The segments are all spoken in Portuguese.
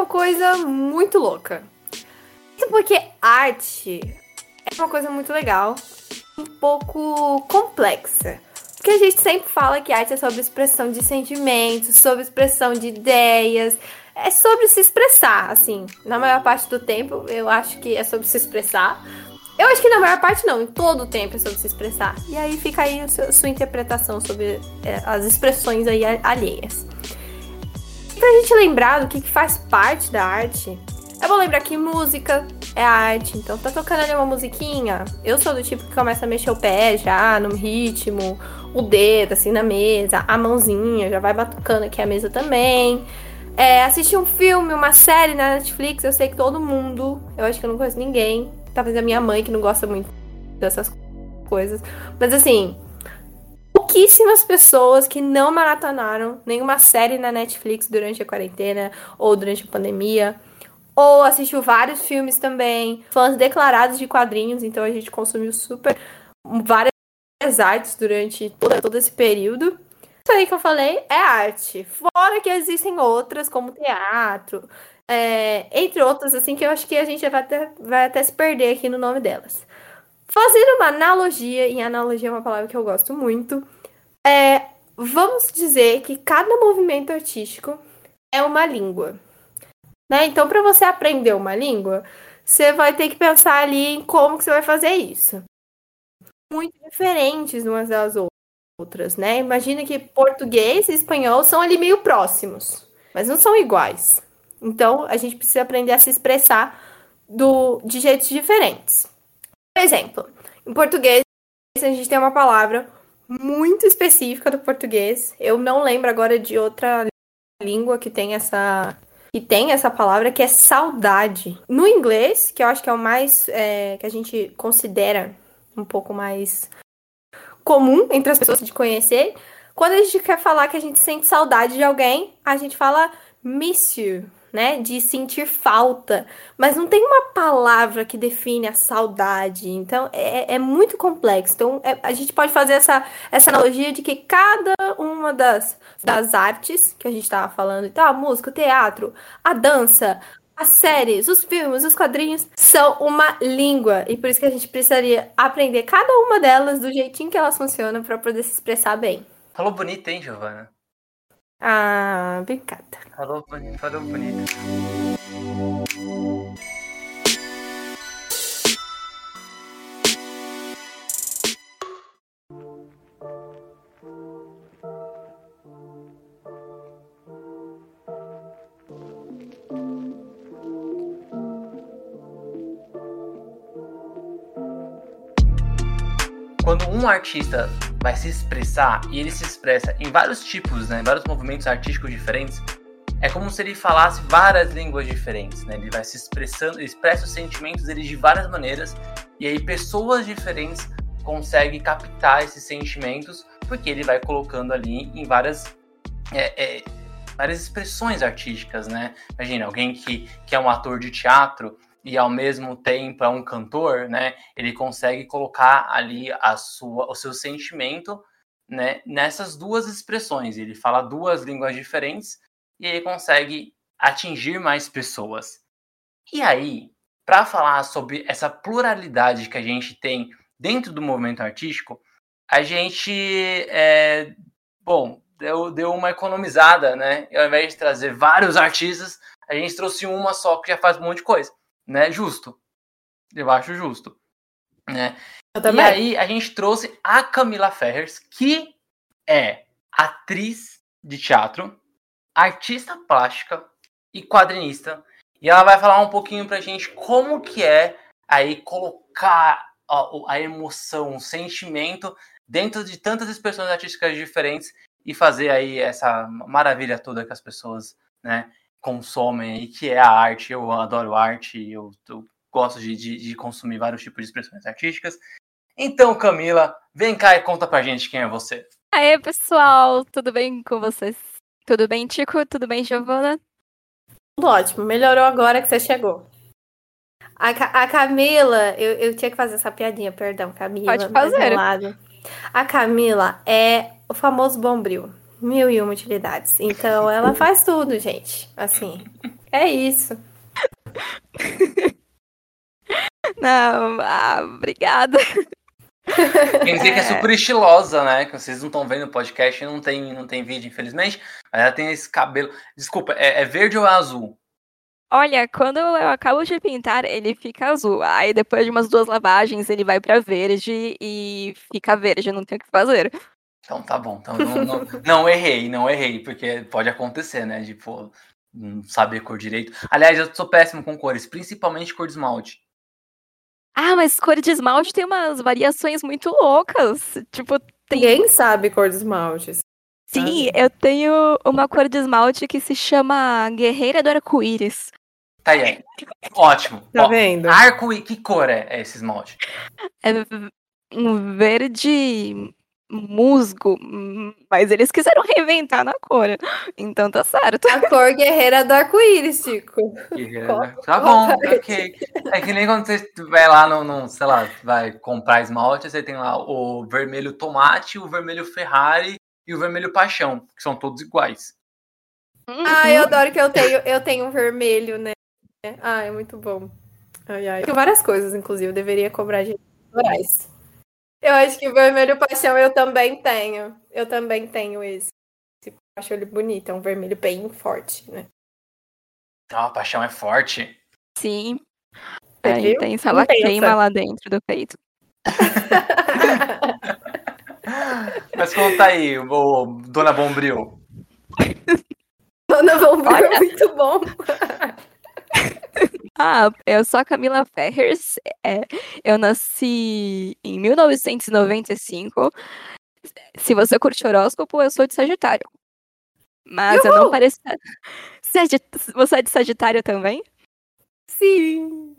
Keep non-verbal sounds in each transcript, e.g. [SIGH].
Uma coisa muito louca. Isso porque arte é uma coisa muito legal, um pouco complexa. Porque a gente sempre fala que arte é sobre expressão de sentimentos, sobre expressão de ideias, é sobre se expressar, assim. Na maior parte do tempo, eu acho que é sobre se expressar. Eu acho que na maior parte não, em todo o tempo é sobre se expressar. E aí fica aí a sua, interpretação sobre é, as expressões aí alheias pra gente lembrar do que, que faz parte da arte, eu vou lembrar que música é arte. Então, tá tocando ali uma musiquinha. Eu sou do tipo que começa a mexer o pé já no ritmo, o dedo assim na mesa, a mãozinha já vai batucando aqui a mesa também. É, assistir um filme, uma série na Netflix, eu sei que todo mundo, eu acho que eu não conheço ninguém, talvez a minha mãe que não gosta muito dessas coisas. Mas assim, pouquíssimas pessoas que não maratonaram nenhuma série na Netflix durante a quarentena ou durante a pandemia. Ou assistiu vários filmes também, fãs declarados de quadrinhos, então a gente consumiu super várias artes durante todo, todo esse período. Isso aí que eu falei é arte. Fora que existem outras, como teatro, é, entre outras, assim, que eu acho que a gente vai até, vai até se perder aqui no nome delas. Fazendo uma analogia, e analogia é uma palavra que eu gosto muito, é, vamos dizer que cada movimento artístico é uma língua. Né? Então, para você aprender uma língua, você vai ter que pensar ali em como que você vai fazer isso. Muito diferentes umas das outras, né? Imagina que português e espanhol são ali meio próximos, mas não são iguais. Então, a gente precisa aprender a se expressar do, de jeitos diferentes. Por exemplo, em português, a gente tem uma palavra muito específica do português. Eu não lembro agora de outra língua que tem essa que tem essa palavra que é saudade. No inglês, que eu acho que é o mais é, que a gente considera um pouco mais comum entre as pessoas de conhecer, quando a gente quer falar que a gente sente saudade de alguém, a gente fala miss you né? De sentir falta. Mas não tem uma palavra que define a saudade. Então é, é muito complexo. Então é, a gente pode fazer essa, essa analogia de que cada uma das, das artes que a gente estava falando, então, a música, o teatro, a dança, as séries, os filmes, os quadrinhos são uma língua e por isso que a gente precisaria aprender cada uma delas do jeitinho que elas funcionam para poder se expressar bem. Falou bonito, hein, Giovana? Ah, obrigada. Falou falou bonito. Quando um artista vai se expressar e ele se expressa em vários tipos, né, vários movimentos artísticos diferentes, é como se ele falasse várias línguas diferentes, né? Ele vai se expressando, ele expressa os sentimentos dele de várias maneiras e aí pessoas diferentes conseguem captar esses sentimentos porque ele vai colocando ali em várias é, é, várias expressões artísticas, né? Imagina alguém que, que é um ator de teatro e ao mesmo tempo é um cantor, né? Ele consegue colocar ali a sua, o seu sentimento, né? Nessas duas expressões. Ele fala duas línguas diferentes e ele consegue atingir mais pessoas. E aí, para falar sobre essa pluralidade que a gente tem dentro do movimento artístico, a gente, é, bom, deu, deu uma economizada, né? E ao invés de trazer vários artistas, a gente trouxe uma só que já faz um monte de coisa né? Justo. Eu acho justo. Né? E aí a gente trouxe a Camila Ferrers, que é atriz de teatro, artista plástica e quadrinista. E ela vai falar um pouquinho pra gente como que é aí colocar a, a emoção, o sentimento dentro de tantas expressões artísticas diferentes e fazer aí essa maravilha toda que as pessoas, né, consomem aí, que é a arte. Eu adoro arte, eu, eu gosto de, de, de, consumir vários tipos de expressões artísticas. Então, Camila, vem cá e conta pra gente quem é você. Aê, pessoal, tudo bem com vocês? Tudo bem, Tico? Tudo bem, Giovana? Tudo ótimo, melhorou agora que você chegou. A, a Camila, eu, eu tinha que fazer essa piadinha, perdão, Camila. Pode fazer. A Camila é o famoso bombril. Mil e uma utilidades. Então ela faz tudo, gente. Assim. É isso. [LAUGHS] Não, ah, obrigada. Quer dizer que é super estilosa, né? Que vocês não estão vendo o podcast, não tem, não tem vídeo, infelizmente. Mas ela tem esse cabelo. Desculpa, é, é verde ou é azul? Olha, quando eu acabo de pintar, ele fica azul. Aí depois de umas duas lavagens, ele vai para verde e fica verde, não tem o que fazer. Então tá bom. Então não, não, não errei, não errei, porque pode acontecer, né? Tipo, não saber cor direito. Aliás, eu sou péssimo com cores, principalmente cor de esmalte. Ah, mas cor de esmalte tem umas variações muito loucas. Tipo, tem... Ninguém sabe cor de esmalte. Sim, eu tenho uma cor de esmalte que se chama Guerreira do Arco-Íris. Tá aí. Ótimo. Tá Ó, vendo? Arco e que cor é esse esmalte? É um verde musgo, mas eles quiseram reinventar na cor. Então tá certo. A cor guerreira do arco-íris, Chico. Guerreira. Tá bom, ok. É que nem quando você vai lá no, no, sei lá, vai comprar esmalte, você tem lá o vermelho tomate, o vermelho Ferrari e o vermelho paixão, que são todos iguais. Ah, eu adoro que eu tenho, eu tenho um vermelho, né? Ah, é muito bom. Ai, ai. Tem várias coisas, inclusive, eu deveria cobrar de rurais. Eu acho que vermelho paixão eu também tenho. Eu também tenho esse. Eu acho ele bonito, é um vermelho bem forte, né? Ah, a paixão é forte. Sim. Aí tem sala queima lá dentro do peito. [LAUGHS] Mas conta aí, o, Dona Bombril. [LAUGHS] Dona Bombril é muito bom. [LAUGHS] Ah, eu sou a Camila Ferrers. É, eu nasci em 1995. Se você curte horóscopo, eu sou de Sagitário. Mas Uhul! eu não pareço. [LAUGHS] Você é de Sagitário também? Sim.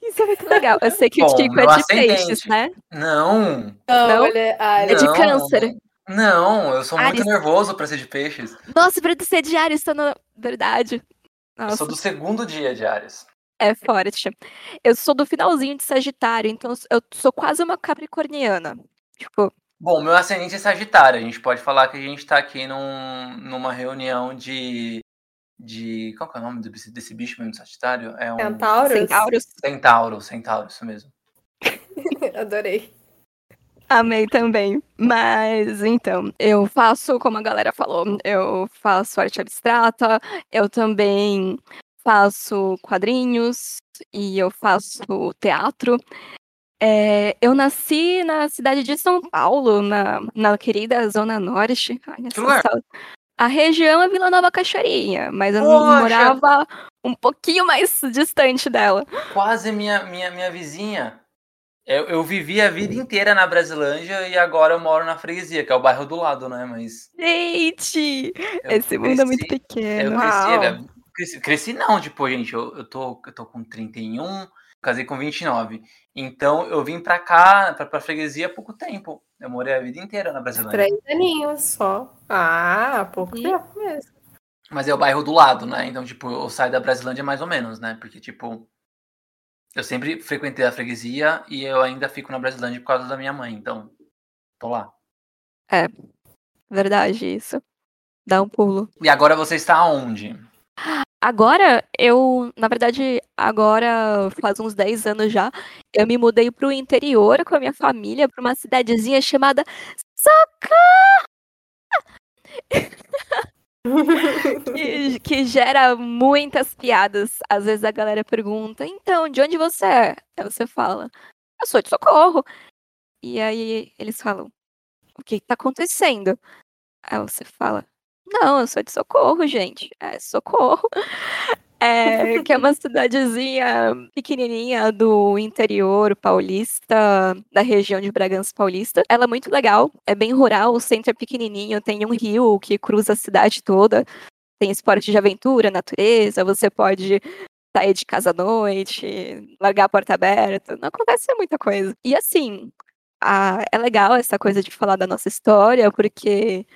Isso é muito legal. Eu sei que Bom, o Tico é de peixes, né? Não. Não, não? Ele é, ah, é de câncer. Não, eu sou Ares. muito nervoso pra ser de peixes. Nossa, pra ser de Ares, tô na verdade. Nossa. Eu sou do segundo dia de Ares. É forte. Eu sou do finalzinho de Sagitário, então eu sou quase uma capricorniana. Tipo. Bom, meu ascendente é Sagitário. A gente pode falar que a gente tá aqui num, numa reunião de. de. Qual é o nome desse, desse bicho mesmo, Sagitário? É um. Centauro? Centauro. Centauro, Centauro, isso mesmo. [LAUGHS] Adorei. Amei também. Mas então, eu faço, como a galera falou, eu faço arte abstrata, eu também faço quadrinhos e eu faço teatro. É, eu nasci na cidade de São Paulo, na, na querida Zona Norte. Ai, a região é Vila Nova Cachoeirinha, mas eu Poxa. morava um pouquinho mais distante dela. Quase minha, minha, minha vizinha. Eu, eu vivi a vida inteira na Brasilândia e agora eu moro na freguesia, que é o bairro do lado, né? Mas. Gente! Esse cresci, mundo é muito pequeno. Eu cresci, cresci, cresci, não, tipo, gente, eu, eu, tô, eu tô com 31, casei com 29. Então eu vim pra cá, pra, pra freguesia há pouco tempo. Eu morei a vida inteira na Brasilândia. Três aninhos só. Ah, pouco tempo mesmo. Mas é o bairro do lado, né? Então, tipo, eu saio da Brasilândia mais ou menos, né? Porque, tipo, eu sempre frequentei a freguesia e eu ainda fico na Brasilândia por causa da minha mãe, então tô lá. É, verdade isso. Dá um pulo. E agora você está onde? Agora, eu, na verdade, agora faz uns 10 anos já, eu me mudei pro interior com a minha família, para uma cidadezinha chamada Socorro! Que, que, gera muitas piadas. Às vezes a galera pergunta, então, de onde você é? Aí você fala, eu sou de socorro. E aí eles falam, o que está acontecendo? Aí você fala, não, eu sou de socorro, gente. É socorro. [LAUGHS] É, que é uma cidadezinha pequenininha do interior paulista, da região de Bragança Paulista. Ela é muito legal, é bem rural, o centro é pequenininho, tem um rio que cruza a cidade toda. tem esporte de aventura, natureza, você pode sair de casa à noite, largar a porta aberta, não acontece muita coisa. E assim, a, é legal essa coisa de falar da nossa história, porque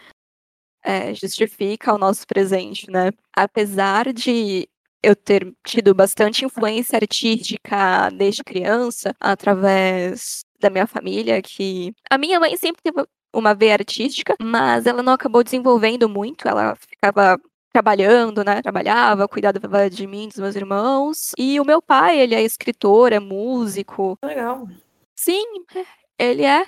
é, justifica o nosso presente, né? Apesar de eu ter tido bastante influência artística desde criança, através da minha família, que a minha mãe sempre teve uma veia artística, mas ela não acabou desenvolvendo muito, ela ficava trabalhando, né? Trabalhava, cuidava de mim, dos meus irmãos. E o meu pai, ele é escritor, é músico. Legal. Sim, ele é.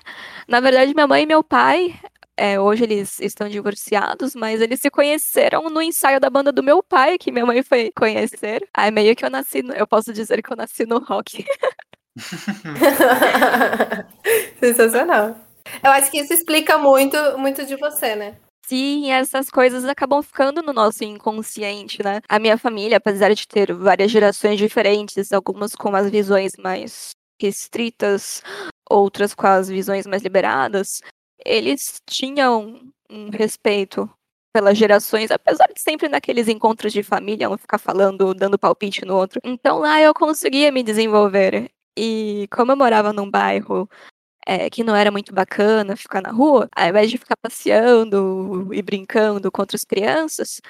Na verdade, minha mãe e meu pai, é, hoje eles estão divorciados, mas eles se conheceram no ensaio da banda do meu pai, que minha mãe foi conhecer. Aí meio que eu nasci, no, eu posso dizer que eu nasci no rock. [LAUGHS] Sensacional. Eu acho que isso explica muito, muito de você, né? Sim, essas coisas acabam ficando no nosso inconsciente, né? A minha família, apesar de ter várias gerações diferentes, algumas com as visões mais restritas, outras com as visões mais liberadas, eles tinham um respeito pelas gerações, apesar de sempre naqueles encontros de família, um ficar falando, dando palpite no outro. Então lá eu conseguia me desenvolver. E como eu morava num bairro é, que não era muito bacana ficar na rua, ao invés de ficar passeando e brincando com outras crianças,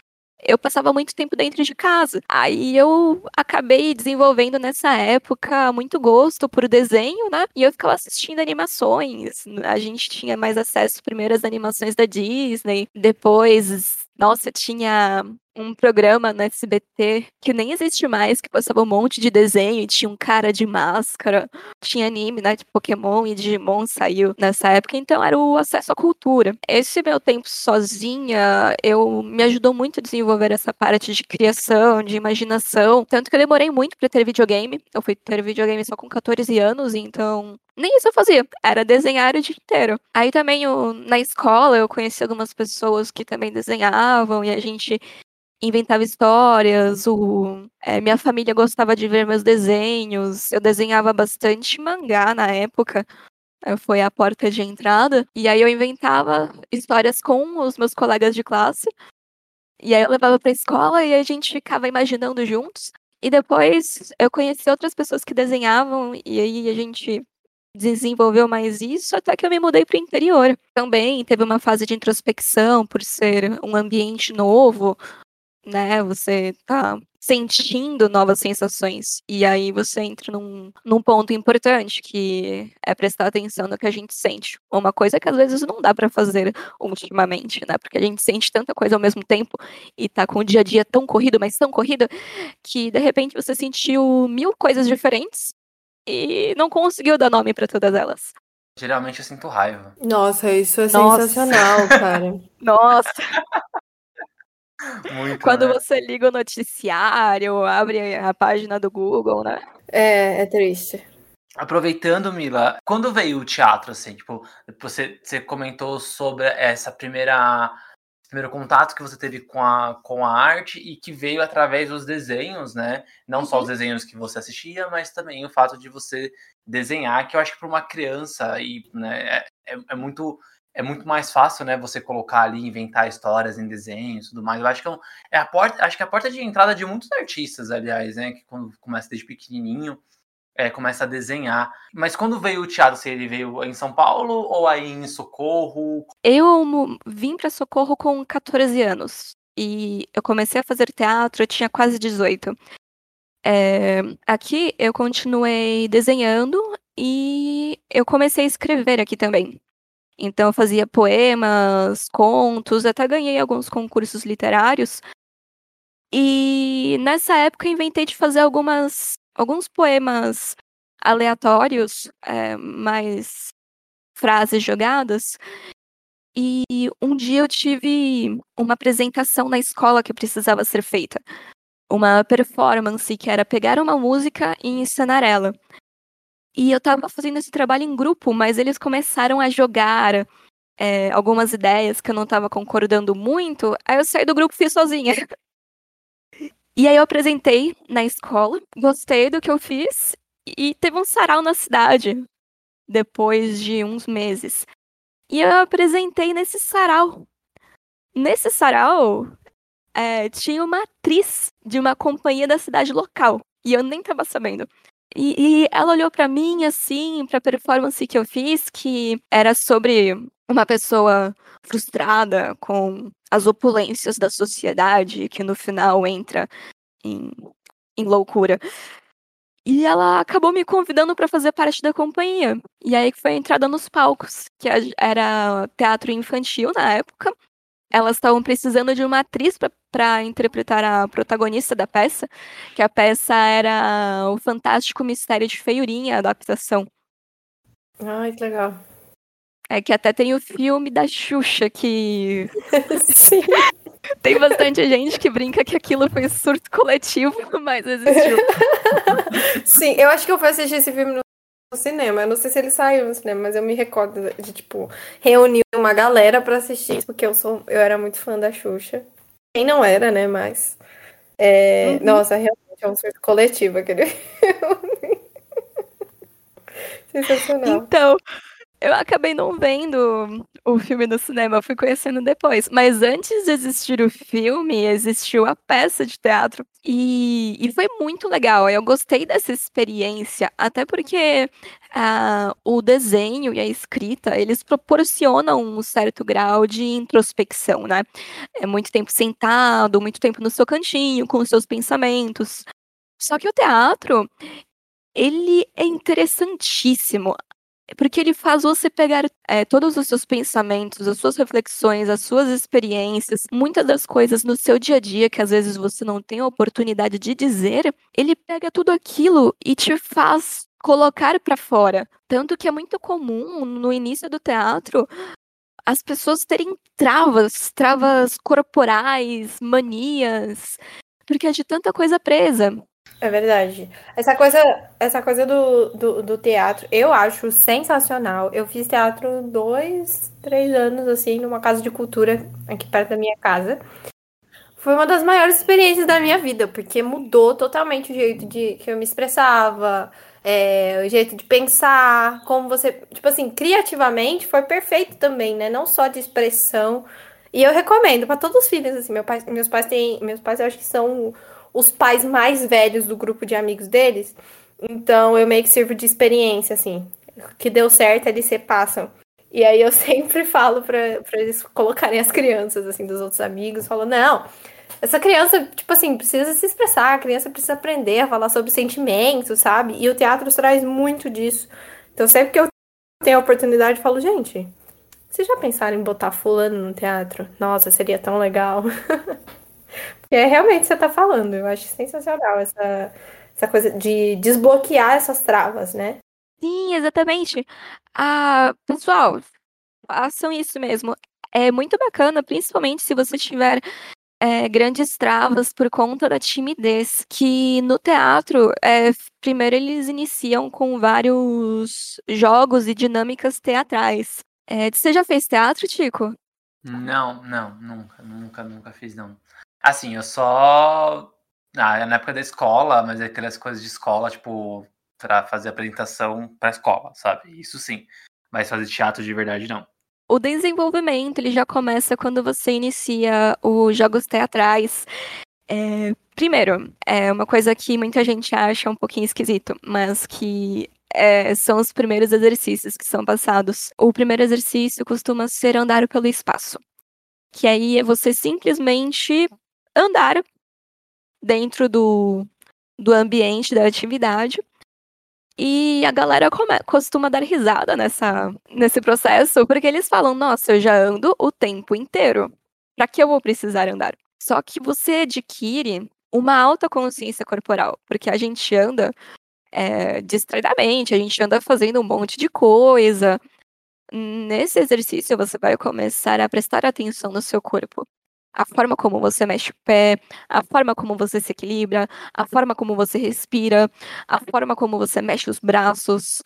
eu passava muito tempo dentro de casa. Aí eu acabei desenvolvendo nessa época muito gosto por desenho, né? E eu ficava assistindo animações. A gente tinha mais acesso primeiro às animações da Disney, depois nossa, tinha um programa no SBT que nem existe mais, que passava um monte de desenho e tinha um cara de máscara. Tinha anime, né? De Pokémon e Digimon saiu nessa época, então era o acesso à cultura. Esse meu tempo sozinha, eu me ajudou muito a desenvolver essa parte de criação, de imaginação. Tanto que eu demorei muito para ter videogame. Eu fui ter videogame só com 14 anos, então nem isso eu fazia, era desenhar o dia inteiro. Aí também na escola eu conheci algumas pessoas que também desenhavam e a gente inventava histórias. O, é, minha família gostava de ver meus desenhos. Eu desenhava bastante mangá na época. Foi a porta de entrada. E aí eu inventava histórias com os meus colegas de classe. E aí eu levava pra escola e a gente ficava imaginando juntos. E depois eu conheci outras pessoas que desenhavam, e aí a gente desenvolveu mais isso até que eu me mudei para o interior. Também teve uma fase de introspecção por ser um ambiente novo, né? Você tá sentindo novas sensações. E aí você entra num, num ponto importante, que é prestar atenção no que a gente sente. Uma coisa que às vezes não dá para fazer ultimamente, né? Porque a gente sente tanta coisa ao mesmo tempo e tá com o dia a dia tão corrido, mas tão corrido, que de repente você sentiu mil coisas diferentes e não conseguiu dar nome para todas elas. Geralmente eu sinto raiva. Nossa, isso é Nossa. sensacional, cara. [LAUGHS] Nossa. Muito, Quando né? você liga o noticiário, abre a página do Google, né? É, é triste. Aproveitando, Mila, quando veio o teatro, assim, tipo, você, você comentou sobre essa primeira primeiro contato que você teve com a, com a arte e que veio através dos desenhos, né? Não uhum. só os uhum. desenhos que você assistia, mas também o fato de você desenhar, que eu acho que para uma criança e, né, é, é, é, muito é muito mais fácil, né? Você colocar ali, inventar histórias em desenhos, tudo mais. Eu acho que é, é a porta, acho que é a porta de entrada de muitos artistas, aliás, né? Que quando começa desde pequenininho é, começa a desenhar. Mas quando veio o teatro, se ele veio em São Paulo ou aí em Socorro? Eu vim para Socorro com 14 anos. E eu comecei a fazer teatro, eu tinha quase 18. É, aqui eu continuei desenhando e eu comecei a escrever aqui também. Então eu fazia poemas, contos, até ganhei alguns concursos literários. E nessa época eu inventei de fazer algumas alguns poemas aleatórios, é, mais frases jogadas. E um dia eu tive uma apresentação na escola que precisava ser feita. Uma performance que era pegar uma música e encenar ela. E eu estava fazendo esse trabalho em grupo, mas eles começaram a jogar é, algumas ideias que eu não estava concordando muito. Aí eu saí do grupo e fiz sozinha. E aí eu apresentei na escola, gostei do que eu fiz e teve um sarau na cidade depois de uns meses. E eu apresentei nesse sarau. Nesse sarau, é, tinha uma atriz de uma companhia da cidade local. E eu nem tava sabendo. E, e ela olhou para mim, assim, pra performance que eu fiz, que era sobre uma pessoa frustrada com as opulências da sociedade, que no final entra em, em loucura. E ela acabou me convidando para fazer parte da companhia. E aí foi a entrada nos palcos, que era teatro infantil na época. Elas estavam precisando de uma atriz para interpretar a protagonista da peça, que a peça era O Fantástico Mistério de Feiurinha, a adaptação. Ai, que legal. É que até tem o filme da Xuxa que. [LAUGHS] Sim. Tem bastante gente que brinca que aquilo foi surto coletivo, [LAUGHS] mas existiu. [LAUGHS] Sim, eu acho que eu fui assistir esse filme no cinema. Eu não sei se ele saiu no cinema, mas eu me recordo de, tipo, reunir uma galera para assistir, porque eu sou, eu era muito fã da Xuxa. Quem não era, né, mas. É, uhum. Nossa, realmente é um surto coletivo aquele. [LAUGHS] Sensacional. Então, eu acabei não vendo o filme no cinema, fui conhecendo depois. Mas antes de existir o filme, existiu a peça de teatro. E, e foi muito legal. Eu gostei dessa experiência, até porque uh, o desenho e a escrita, eles proporcionam um certo grau de introspecção, né? É muito tempo sentado, muito tempo no seu cantinho, com os seus pensamentos. Só que o teatro, ele é interessantíssimo porque ele faz você pegar é, todos os seus pensamentos, as suas reflexões, as suas experiências, muitas das coisas no seu dia a dia que às vezes você não tem a oportunidade de dizer, ele pega tudo aquilo e te faz colocar para fora. Tanto que é muito comum no início do teatro as pessoas terem travas, travas corporais, manias, porque é de tanta coisa presa. É verdade. Essa coisa, essa coisa do, do, do, teatro, eu acho sensacional. Eu fiz teatro dois, três anos, assim, numa casa de cultura aqui perto da minha casa. Foi uma das maiores experiências da minha vida, porque mudou totalmente o jeito de que eu me expressava, é, o jeito de pensar, como você. Tipo assim, criativamente foi perfeito também, né? Não só de expressão. E eu recomendo para todos os filhos, assim, meu pai, meus pais têm. Meus pais eu acho que são os pais mais velhos do grupo de amigos deles. Então eu meio que sirvo de experiência, assim. O que deu certo, eles repassam. E aí eu [LAUGHS] sempre falo para eles colocarem as crianças, assim, dos outros amigos, falo, não, essa criança, tipo assim, precisa se expressar, a criança precisa aprender a falar sobre sentimentos, sabe? E o teatro traz muito disso. Então sempre que eu tenho a oportunidade, eu falo, gente, vocês já pensaram em botar fulano no teatro? Nossa, seria tão legal. [LAUGHS] é realmente você está falando. Eu acho sensacional essa, essa coisa de desbloquear essas travas, né? Sim, exatamente. Ah, pessoal, façam isso mesmo. É muito bacana, principalmente se você tiver é, grandes travas por conta da timidez, que no teatro, é, primeiro eles iniciam com vários jogos e dinâmicas teatrais. É, você já fez teatro, Tico? Não, não, nunca, nunca, nunca fiz, não. Assim, eu só. Ah, na época da escola, mas é aquelas coisas de escola, tipo, pra fazer apresentação pra escola, sabe? Isso sim. Mas fazer teatro de verdade, não. O desenvolvimento ele já começa quando você inicia os jogos teatrais. É, primeiro, é uma coisa que muita gente acha um pouquinho esquisito, mas que é, são os primeiros exercícios que são passados. O primeiro exercício costuma ser andar pelo espaço. Que aí é você simplesmente andar dentro do, do ambiente da atividade. E a galera come, costuma dar risada nessa, nesse processo, porque eles falam: Nossa, eu já ando o tempo inteiro. Para que eu vou precisar andar? Só que você adquire uma alta consciência corporal, porque a gente anda é, distraidamente, a gente anda fazendo um monte de coisa. Nesse exercício, você vai começar a prestar atenção no seu corpo a forma como você mexe o pé, a forma como você se equilibra, a forma como você respira, a forma como você mexe os braços.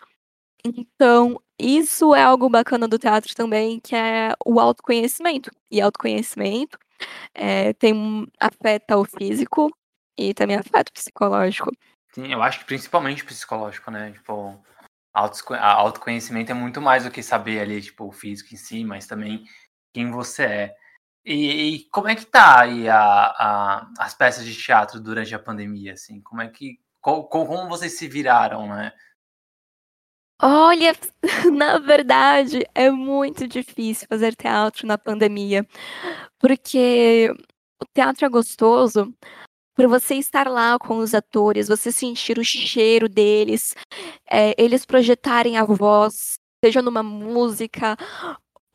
Então, isso é algo bacana do teatro também, que é o autoconhecimento. E autoconhecimento é, tem afeta o físico e também afeta o psicológico. Sim, eu acho que principalmente psicológico, né? Tipo, autoconhecimento é muito mais do que saber ali, tipo, o físico em si, mas também quem você é. E, e como é que tá aí a, a, as peças de teatro durante a pandemia, assim? Como é que como, vocês se viraram, né? Olha, [LAUGHS] na verdade, é muito difícil fazer teatro na pandemia, porque o teatro é gostoso por você estar lá com os atores, você sentir o cheiro deles, é, eles projetarem a voz, seja numa música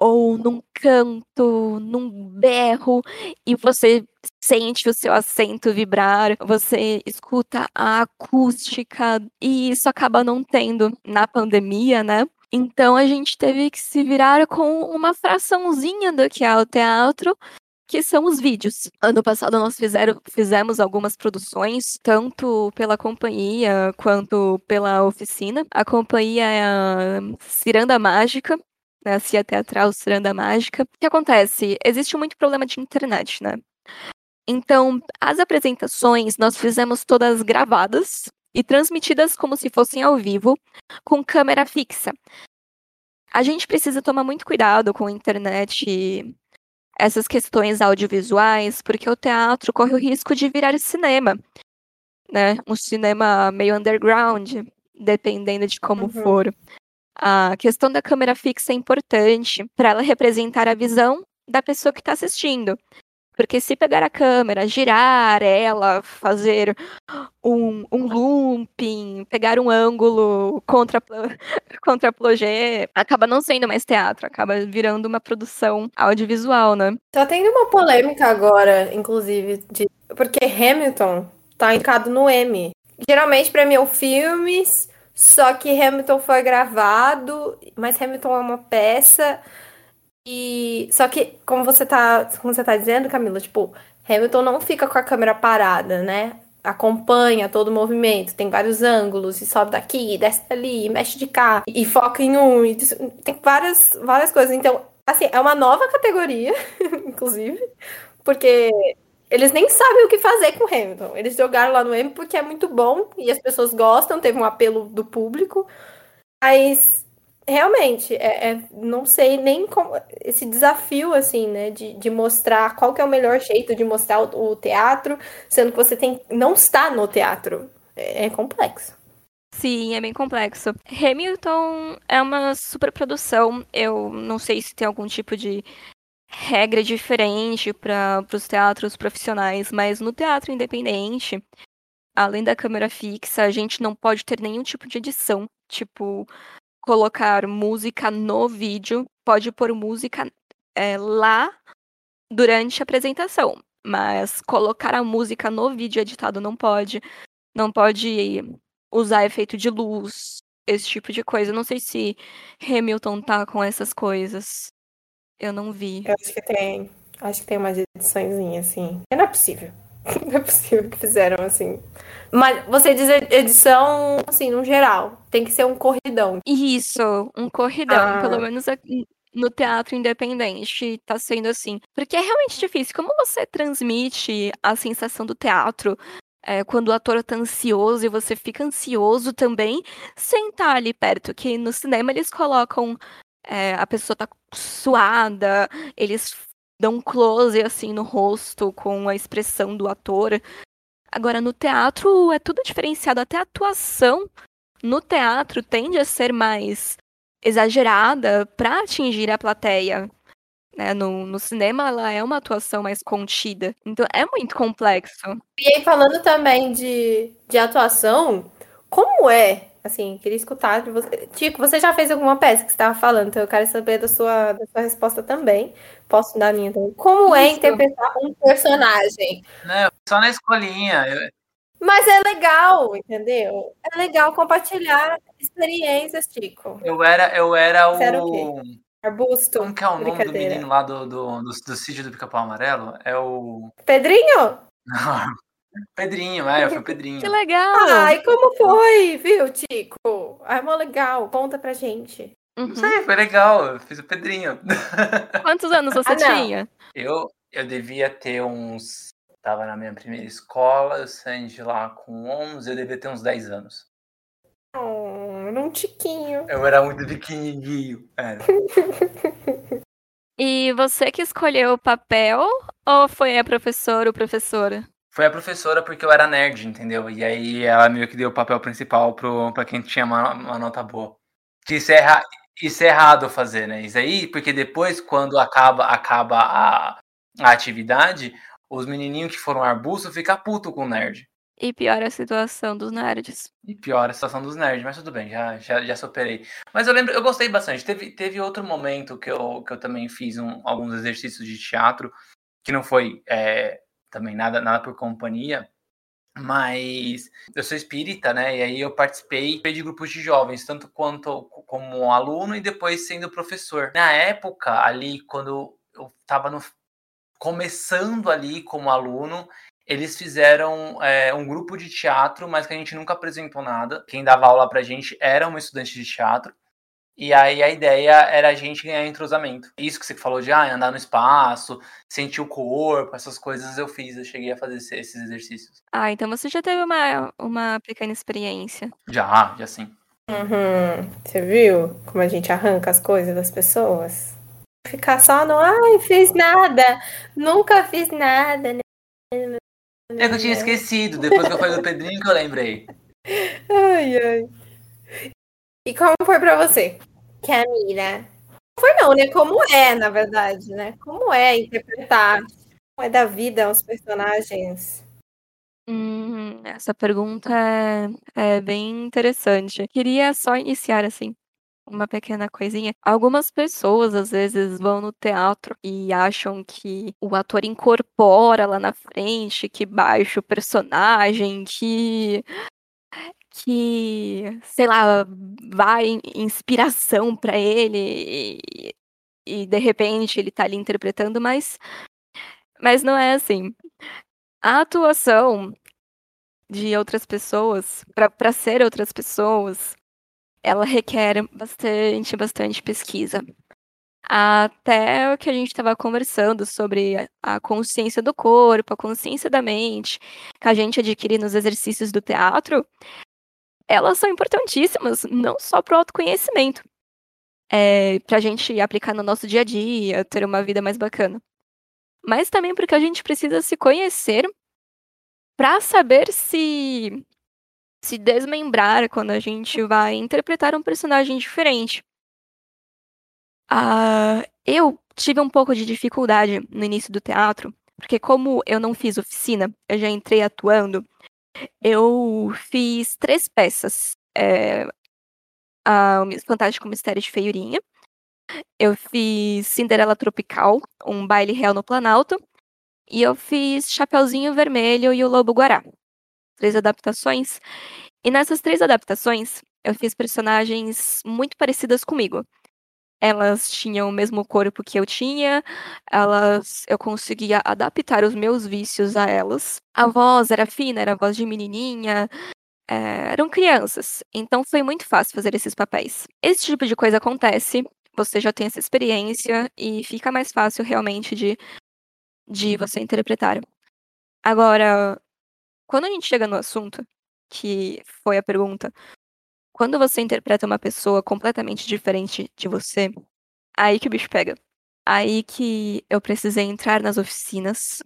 ou num canto, num berro, e você sente o seu assento vibrar, você escuta a acústica, e isso acaba não tendo na pandemia, né? Então a gente teve que se virar com uma fraçãozinha do que é o teatro, que são os vídeos. Ano passado nós fizeram, fizemos algumas produções, tanto pela companhia quanto pela oficina. A companhia é a Ciranda Mágica, né, a CIA Teatral Ciranda Mágica. O que acontece? Existe muito problema de internet, né? Então, as apresentações nós fizemos todas gravadas e transmitidas como se fossem ao vivo, com câmera fixa. A gente precisa tomar muito cuidado com a internet e essas questões audiovisuais, porque o teatro corre o risco de virar cinema, né? Um cinema meio underground, dependendo de como uhum. for. A questão da câmera fixa é importante para ela representar a visão da pessoa que está assistindo. Porque se pegar a câmera, girar ela, fazer um, um looping, pegar um ângulo contra, [LAUGHS] contra plongé, acaba não sendo mais teatro, acaba virando uma produção audiovisual, né? Tá tendo uma polêmica agora, inclusive, de porque Hamilton tá indicado no M. Geralmente premiam filmes só que Hamilton foi gravado, mas Hamilton é uma peça. E só que, como você tá, como você tá dizendo, Camila, tipo, Hamilton não fica com a câmera parada, né? Acompanha todo o movimento, tem vários ângulos, e sobe daqui, desce dali, mexe de cá, e foca em um, e tem várias, várias coisas. Então, assim, é uma nova categoria, [LAUGHS] inclusive, porque eles nem sabem o que fazer com o Hamilton. Eles jogaram lá no M porque é muito bom e as pessoas gostam, teve um apelo do público. Mas realmente, é, é, não sei nem como. Esse desafio, assim, né? De, de mostrar qual é o melhor jeito de mostrar o, o teatro, sendo que você tem. não está no teatro. É, é complexo. Sim, é bem complexo. Hamilton é uma superprodução. Eu não sei se tem algum tipo de regra diferente para os teatros profissionais, mas no teatro independente, além da câmera fixa, a gente não pode ter nenhum tipo de edição, tipo colocar música no vídeo, pode pôr música é, lá durante a apresentação, mas colocar a música no vídeo editado não pode, não pode usar efeito de luz, esse tipo de coisa. Não sei se Hamilton tá com essas coisas. Eu não vi. Eu acho que tem. Acho que tem umas edições assim. Não é possível. [LAUGHS] Não é possível que fizeram assim. Mas você diz edição, assim, no geral. Tem que ser um corridão. Isso, um corridão. Ah. Pelo menos aqui no teatro independente tá sendo assim. Porque é realmente difícil. Como você transmite a sensação do teatro é, quando o ator tá ansioso e você fica ansioso também, sem estar ali perto? Que no cinema eles colocam é, a pessoa tá suada, eles dão close assim no rosto com a expressão do ator. Agora, no teatro é tudo diferenciado, até a atuação no teatro tende a ser mais exagerada para atingir a plateia. Né? No, no cinema, ela é uma atuação mais contida. Então, é muito complexo. E aí, falando também de, de atuação, como é Assim, queria escutar de você. Tico, você já fez alguma peça que você estava falando, então eu quero saber da sua, da sua resposta também. Posso dar a minha também. Como é Isso. é interpretar um personagem? Não, só na escolinha. Eu... Mas é legal, entendeu? É legal compartilhar experiências, Tico. Eu era, eu era o. Era o quê? Arbusto. Como que é o nome do menino lá do, do, do, do sítio do Pica-Pau Amarelo? É o. Pedrinho? Não, Pedrinho, é, foi o Pedrinho. Que legal! Ai, como foi, viu, Tico? Ai, mó legal. Conta pra gente. Uhum. Não sei, foi legal. Eu fiz o Pedrinho. [LAUGHS] Quantos anos você ah, tinha? Eu, eu devia ter uns. Tava na minha primeira escola, eu saí de lá com 11, eu devia ter uns 10 anos. Oh, era um tiquinho. Eu era muito pequenininho. Era. [LAUGHS] E você que escolheu o papel ou foi a professora ou professora? Foi a professora porque eu era nerd, entendeu? E aí ela meio que deu o papel principal pro, pra quem tinha uma, uma nota boa. Que isso é, erra, isso é errado fazer, né? Isso aí, porque depois, quando acaba, acaba a, a atividade, os menininhos que foram arbusto ficam puto com o nerd. E piora a situação dos nerds. E piora a situação dos nerds, mas tudo bem, já, já, já superei. Mas eu lembro, eu gostei bastante. Teve, teve outro momento que eu, que eu também fiz um, alguns exercícios de teatro, que não foi é, também nada, nada por companhia, mas eu sou espírita, né? E aí eu participei de grupos de jovens, tanto quanto como aluno e depois sendo professor. Na época, ali, quando eu estava começando ali como aluno, eles fizeram é, um grupo de teatro, mas que a gente nunca apresentou nada. Quem dava aula pra gente era uma estudante de teatro. E aí a ideia era a gente ganhar entrosamento. Isso que você falou de ah, andar no espaço, sentir o corpo, essas coisas eu fiz, eu cheguei a fazer esses exercícios. Ah, então você já teve uma, uma pequena experiência. Já, já sim. Uhum. Você viu como a gente arranca as coisas das pessoas? Ficar só no, ai, fiz nada, nunca fiz nada, né? É que eu tinha esquecido, depois que eu falei do Pedrinho que eu lembrei. Ai, ai. E como foi pra você, Camila? Foi não, né? Como é, na verdade, né? Como é interpretar? Como é da vida aos personagens? Hum, essa pergunta é, é bem interessante. Queria só iniciar assim uma pequena coisinha. Algumas pessoas às vezes vão no teatro e acham que o ator incorpora lá na frente, que baixa o personagem, que que, sei lá, vai inspiração para ele e, e, de repente ele tá ali interpretando, mas mas não é assim. A atuação de outras pessoas, para ser outras pessoas, ela requer bastante, bastante pesquisa. Até o que a gente estava conversando sobre a consciência do corpo, a consciência da mente, que a gente adquire nos exercícios do teatro, elas são importantíssimas, não só para o autoconhecimento, é, para a gente aplicar no nosso dia a dia, ter uma vida mais bacana, mas também porque a gente precisa se conhecer para saber se se desmembrar quando a gente vai interpretar um personagem diferente. Uh, eu tive um pouco de dificuldade no início do teatro, porque como eu não fiz oficina, eu já entrei atuando, eu fiz três peças. É, a, o Fantástico Mistério de Feiurinha. Eu fiz Cinderela Tropical, um baile real no Planalto. E eu fiz Chapeuzinho Vermelho e o Lobo Guará. Três adaptações. E nessas três adaptações, eu fiz personagens muito parecidas comigo elas tinham o mesmo corpo que eu tinha, elas eu conseguia adaptar os meus vícios a elas. A voz era fina, era a voz de menininha, é, eram crianças, então foi muito fácil fazer esses papéis. Esse tipo de coisa acontece, você já tem essa experiência e fica mais fácil realmente de, de você interpretar. Agora, quando a gente chega no assunto, que foi a pergunta, quando você interpreta uma pessoa completamente diferente de você, aí que o bicho pega. Aí que eu precisei entrar nas oficinas.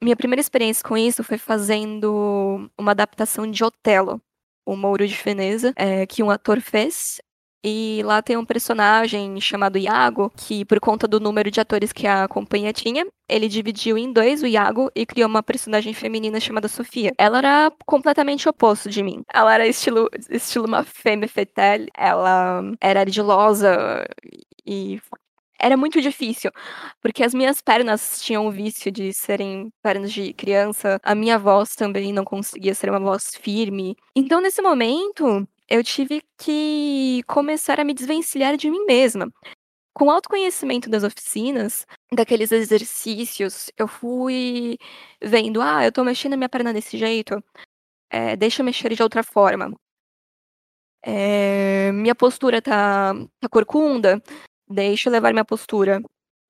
Minha primeira experiência com isso foi fazendo uma adaptação de Otelo, o Mouro de Veneza, é, que um ator fez. E lá tem um personagem chamado Iago, que por conta do número de atores que a companhia tinha, ele dividiu em dois o Iago e criou uma personagem feminina chamada Sofia. Ela era completamente oposto de mim. Ela era estilo, estilo uma femme fatale, ela era ardilosa e era muito difícil, porque as minhas pernas tinham o vício de serem pernas de criança, a minha voz também não conseguia ser uma voz firme. Então, nesse momento, eu tive que começar a me desvencilhar de mim mesma. Com o autoconhecimento das oficinas, daqueles exercícios, eu fui vendo, ah, eu tô mexendo a minha perna desse jeito, é, deixa eu mexer de outra forma. É, minha postura tá, tá corcunda, deixa eu levar minha postura.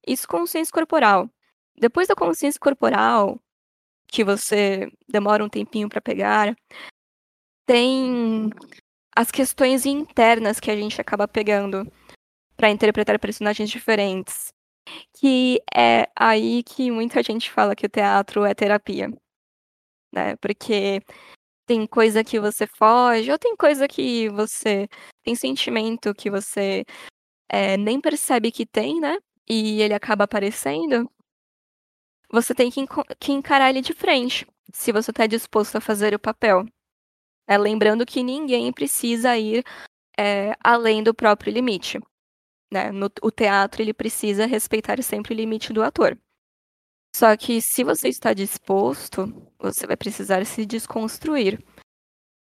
Isso consciência corporal. Depois da consciência corporal, que você demora um tempinho para pegar, tem as questões internas que a gente acaba pegando para interpretar personagens diferentes. que é aí que muita gente fala que o teatro é terapia, né? Porque tem coisa que você foge, ou tem coisa que você tem sentimento que você é, nem percebe que tem, né? E ele acaba aparecendo. Você tem que, que encarar ele de frente, se você está disposto a fazer o papel. É, lembrando que ninguém precisa ir é, além do próprio limite. Né? No, o teatro ele precisa respeitar sempre o limite do ator. Só que se você está disposto, você vai precisar se desconstruir.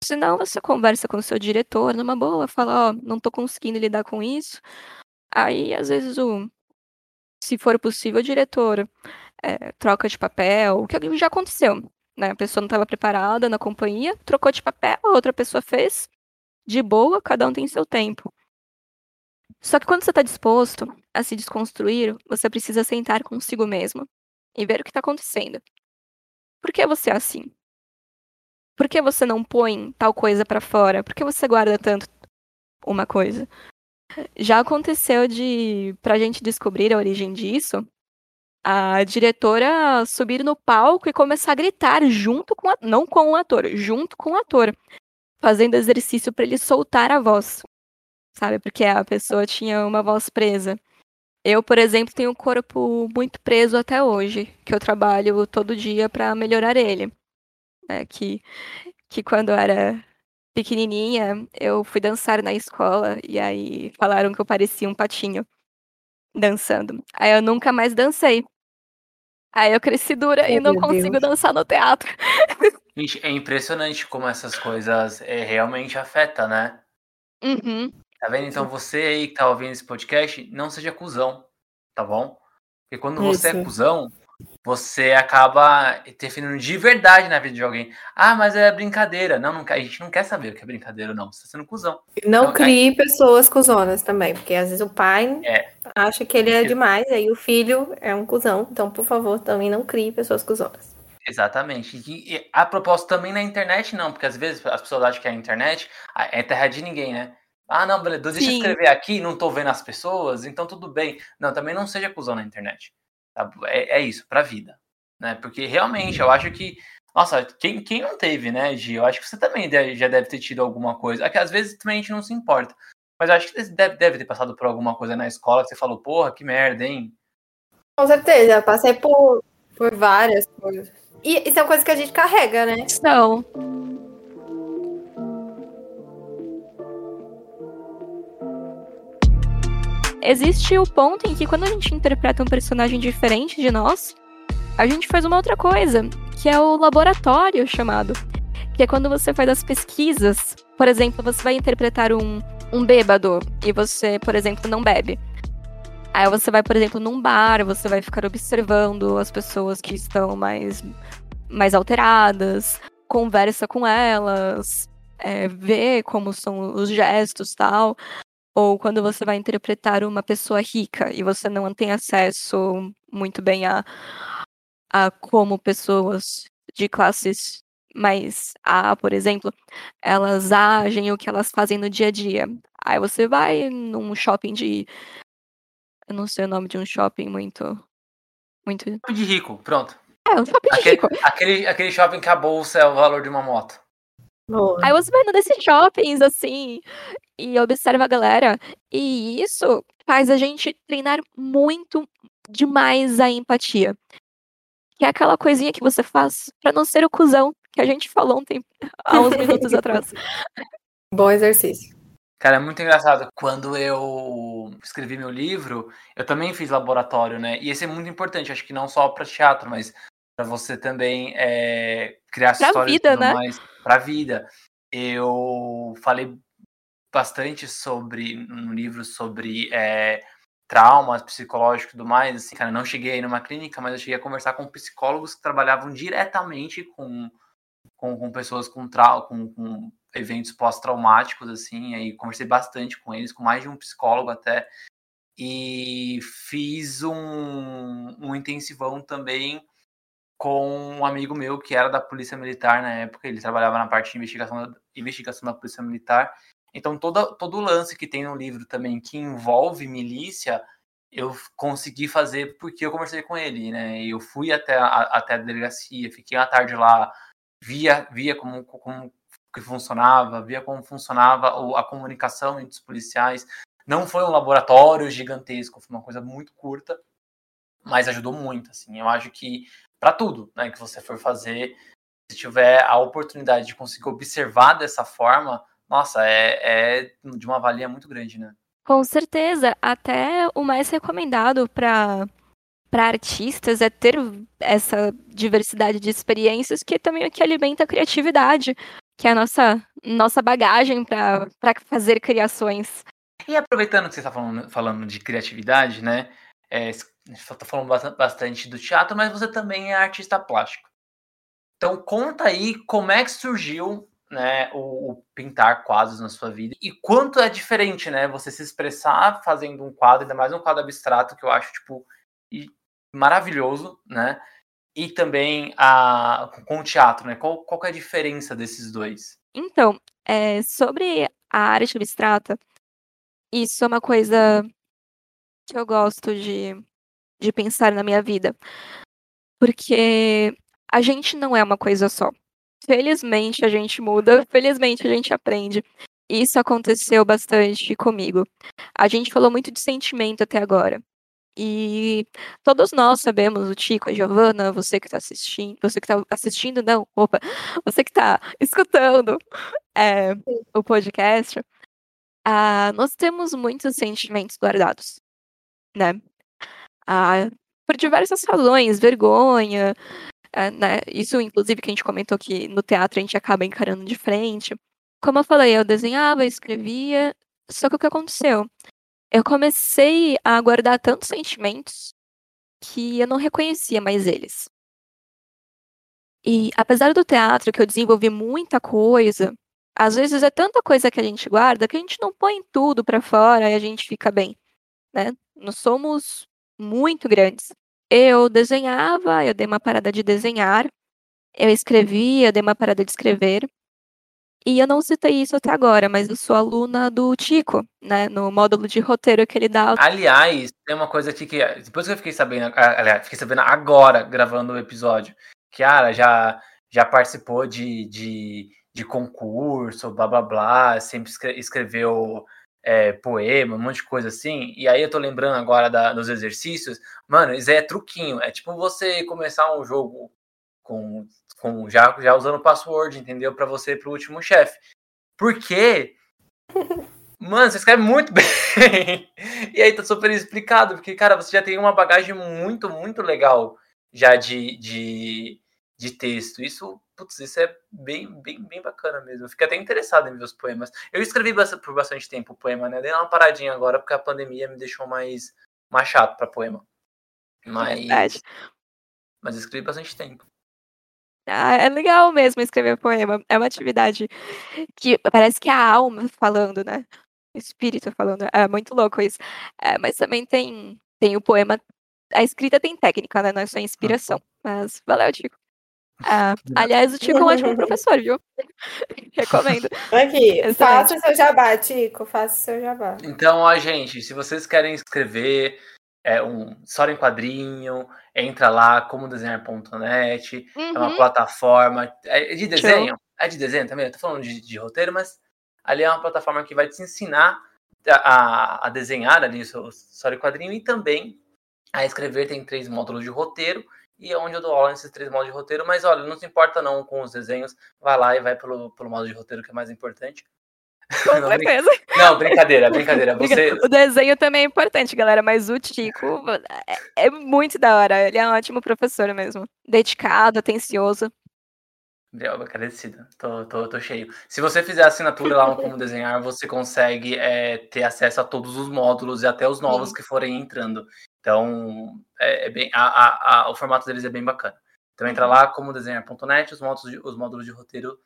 Senão você conversa com o seu diretor numa boa, fala, ó, oh, não estou conseguindo lidar com isso. Aí, às vezes, o se for possível, o diretor é, troca de papel, o que já aconteceu. Né? A pessoa não estava preparada na companhia, trocou de papel, a outra pessoa fez, de boa, cada um tem seu tempo. Só que quando você está disposto a se desconstruir, você precisa sentar consigo mesmo e ver o que está acontecendo. Por que você é assim? Por que você não põe tal coisa para fora? Por que você guarda tanto uma coisa? Já aconteceu de, pra gente descobrir a origem disso, a diretora subir no palco e começar a gritar junto com a, não com o ator, junto com o ator, fazendo exercício para ele soltar a voz. Sabe? Porque a pessoa tinha uma voz presa. Eu, por exemplo, tenho um corpo muito preso até hoje, que eu trabalho todo dia para melhorar ele. É, que, que quando eu era pequenininha, eu fui dançar na escola e aí falaram que eu parecia um patinho dançando. Aí eu nunca mais dancei. Aí eu cresci dura oh, e não consigo Deus. dançar no teatro. [LAUGHS] Gente, é impressionante como essas coisas é, realmente afetam, né? Uhum. Tá vendo? Então você aí que tá ouvindo esse podcast, não seja cuzão, tá bom? Porque quando você é cuzão, você acaba interferindo de verdade na vida de alguém. Ah, mas é brincadeira. Não, não a gente não quer saber o que é brincadeira, não. Você está sendo cuzão. Não então, crie pessoas cuzonas também, porque às vezes o pai é. acha que ele é demais, aí o filho é um cuzão. Então, por favor, também não crie pessoas cuzonas. Exatamente. E, a propósito também na internet, não, porque às vezes as pessoas acham que a internet é terra de ninguém, né? Ah, não, beleza, deixa eu escrever aqui, não tô vendo as pessoas, então tudo bem. Não, também não seja cuzão na internet. Tá? É, é isso, pra vida. Né? Porque realmente eu acho que. Nossa, quem, quem não teve, né, Gi? Eu acho que você também deve, já deve ter tido alguma coisa. É que às vezes também a gente não se importa. Mas eu acho que você deve, deve ter passado por alguma coisa na escola que você falou, porra, que merda, hein? Com certeza, eu passei por, por várias coisas. E, isso é uma coisa que a gente carrega, né? Não. Existe o ponto em que quando a gente interpreta um personagem diferente de nós, a gente faz uma outra coisa, que é o laboratório chamado. Que é quando você faz as pesquisas. Por exemplo, você vai interpretar um, um bêbado e você, por exemplo, não bebe. Aí você vai, por exemplo, num bar, você vai ficar observando as pessoas que estão mais, mais alteradas, conversa com elas, é, vê como são os gestos tal. Ou quando você vai interpretar uma pessoa rica e você não tem acesso muito bem a, a como pessoas de classes mais A, por exemplo, elas agem o que elas fazem no dia a dia. Aí você vai num shopping de. Eu não sei o nome de um shopping muito. Muito. De rico, pronto. É, um shopping aquele, de rico. Aquele, aquele shopping que a bolsa é o valor de uma moto. Boa. Aí você vai num desses shoppings, assim, e observa a galera. E isso faz a gente treinar muito demais a empatia. Que é aquela coisinha que você faz para não ser o cuzão que a gente falou um tempo, há uns minutos [LAUGHS] atrás. Bom exercício. Cara, é muito engraçado. Quando eu escrevi meu livro, eu também fiz laboratório, né? E esse é muito importante, acho que não só para teatro, mas para você também é, criar pra histórias vida, né? mais para a vida. Eu falei bastante sobre no livro sobre é, traumas psicológicos e tudo mais. Assim, cara, não cheguei aí numa clínica, mas eu cheguei a conversar com psicólogos que trabalhavam diretamente com, com, com pessoas com, trau com, com eventos pós-traumáticos, assim. Aí conversei bastante com eles, com mais de um psicólogo até. E fiz um, um intensivão também com um amigo meu que era da Polícia Militar na época, ele trabalhava na parte de investigação, investigação da Polícia Militar. Então, todo, todo o lance que tem no livro também que envolve milícia, eu consegui fazer porque eu conversei com ele, né? Eu fui até a, até a delegacia, fiquei uma tarde lá, via, via como, como que funcionava, via como funcionava a comunicação entre os policiais. Não foi um laboratório gigantesco, foi uma coisa muito curta, mas ajudou muito, assim. Eu acho que para tudo, né, que você for fazer, se tiver a oportunidade de conseguir observar dessa forma, nossa, é, é de uma valia muito grande, né? Com certeza, até o mais recomendado para para artistas é ter essa diversidade de experiências que também é que alimenta a criatividade, que é a nossa nossa bagagem para fazer criações. E aproveitando que você está falando, falando de criatividade, né? É, está falando bastante do teatro, mas você também é artista plástico. Então conta aí como é que surgiu né, o, o, pintar quadros na sua vida e quanto é diferente, né, você se expressar fazendo um quadro, ainda mais um quadro abstrato que eu acho tipo maravilhoso, né, e também a, com o teatro, né, qual, qual é a diferença desses dois? Então, é, sobre a arte abstrata, isso é uma coisa que eu gosto de, de pensar na minha vida, porque a gente não é uma coisa só. Felizmente a gente muda, felizmente a gente aprende. Isso aconteceu bastante comigo. A gente falou muito de sentimento até agora. E todos nós sabemos, o Tico, a Giovana, você que está assistindo, você que está assistindo, não, opa, você que está escutando é, o podcast, ah, nós temos muitos sentimentos guardados, né? Ah, por diversas razões, vergonha, é, né? Isso, inclusive, que a gente comentou que no teatro a gente acaba encarando de frente. Como eu falei, eu desenhava, escrevia, só que o que aconteceu? Eu comecei a guardar tantos sentimentos que eu não reconhecia mais eles. E apesar do teatro que eu desenvolvi muita coisa, às vezes é tanta coisa que a gente guarda que a gente não põe tudo para fora e a gente fica bem, né? Nós somos muito grandes. Eu desenhava, eu dei uma parada de desenhar, eu escrevia, eu dei uma parada de escrever. E eu não citei isso até agora, mas eu sou aluna do Tico, né? No módulo de roteiro que ele dá. Aliás, tem uma coisa aqui que. Depois que eu fiquei sabendo. Aliás, fiquei sabendo agora, gravando o episódio, que a já, já participou de, de, de concurso, blá blá blá, sempre escreveu é, poema, um monte de coisa assim. E aí eu tô lembrando agora da, dos exercícios. Mano, isso é truquinho. É tipo você começar um jogo com, com já, já usando password, entendeu? Para você ir pro último chefe. Porque. [LAUGHS] Mano, você escreve muito bem. [LAUGHS] e aí tá super explicado, porque, cara, você já tem uma bagagem muito, muito legal já de, de, de texto. Isso putz, isso é bem, bem, bem bacana mesmo. Eu fiquei até interessado em ver os poemas. Eu escrevi por bastante tempo o poema, né? Dei uma paradinha agora porque a pandemia me deixou mais, mais chato para poema. Mas, Verdade. mas escrevi bastante tempo. Ah, é legal mesmo escrever poema. É uma atividade que parece que é a alma falando, né? O espírito falando. É muito louco isso. É, mas também tem, tem o poema. A escrita tem técnica, né? Não é só inspiração. Mas valeu, Tico. Ah, aliás, o Tico é um ótimo [LAUGHS] professor, viu? [LAUGHS] Recomendo. Aqui, Excelente. faça o seu jabá, Tico, faça o seu jabá. Então, ó, gente, se vocês querem escrever é, um história em quadrinho, entra lá, como desenhar.net, uhum. é uma uhum. plataforma. É de desenho? Show. É de desenho também? Eu tô falando de, de, roteiro, mas ali é uma plataforma que vai te ensinar a, a desenhar ali o seu história em quadrinho e também a escrever. Tem três módulos de roteiro e é onde eu dou aula nesses três modos de roteiro. Mas olha, não se importa não com os desenhos, vai lá e vai pelo, pelo modo de roteiro que é mais importante. [LAUGHS] Com não, certeza. Não, brincadeira, brincadeira. Você... O desenho também é importante, galera, mas o Tico é, é muito da hora. Ele é um ótimo professor mesmo. Dedicado, atencioso. Gabriel, agradecido. Tô, tô, tô cheio. Se você fizer a assinatura lá no Como Desenhar, você consegue é, ter acesso a todos os módulos e até os novos Sim. que forem entrando. Então, é, é bem, a, a, a, o formato deles é bem bacana. Então, entra uhum. lá, como desenhar.net, os módulos, de, os módulos de roteiro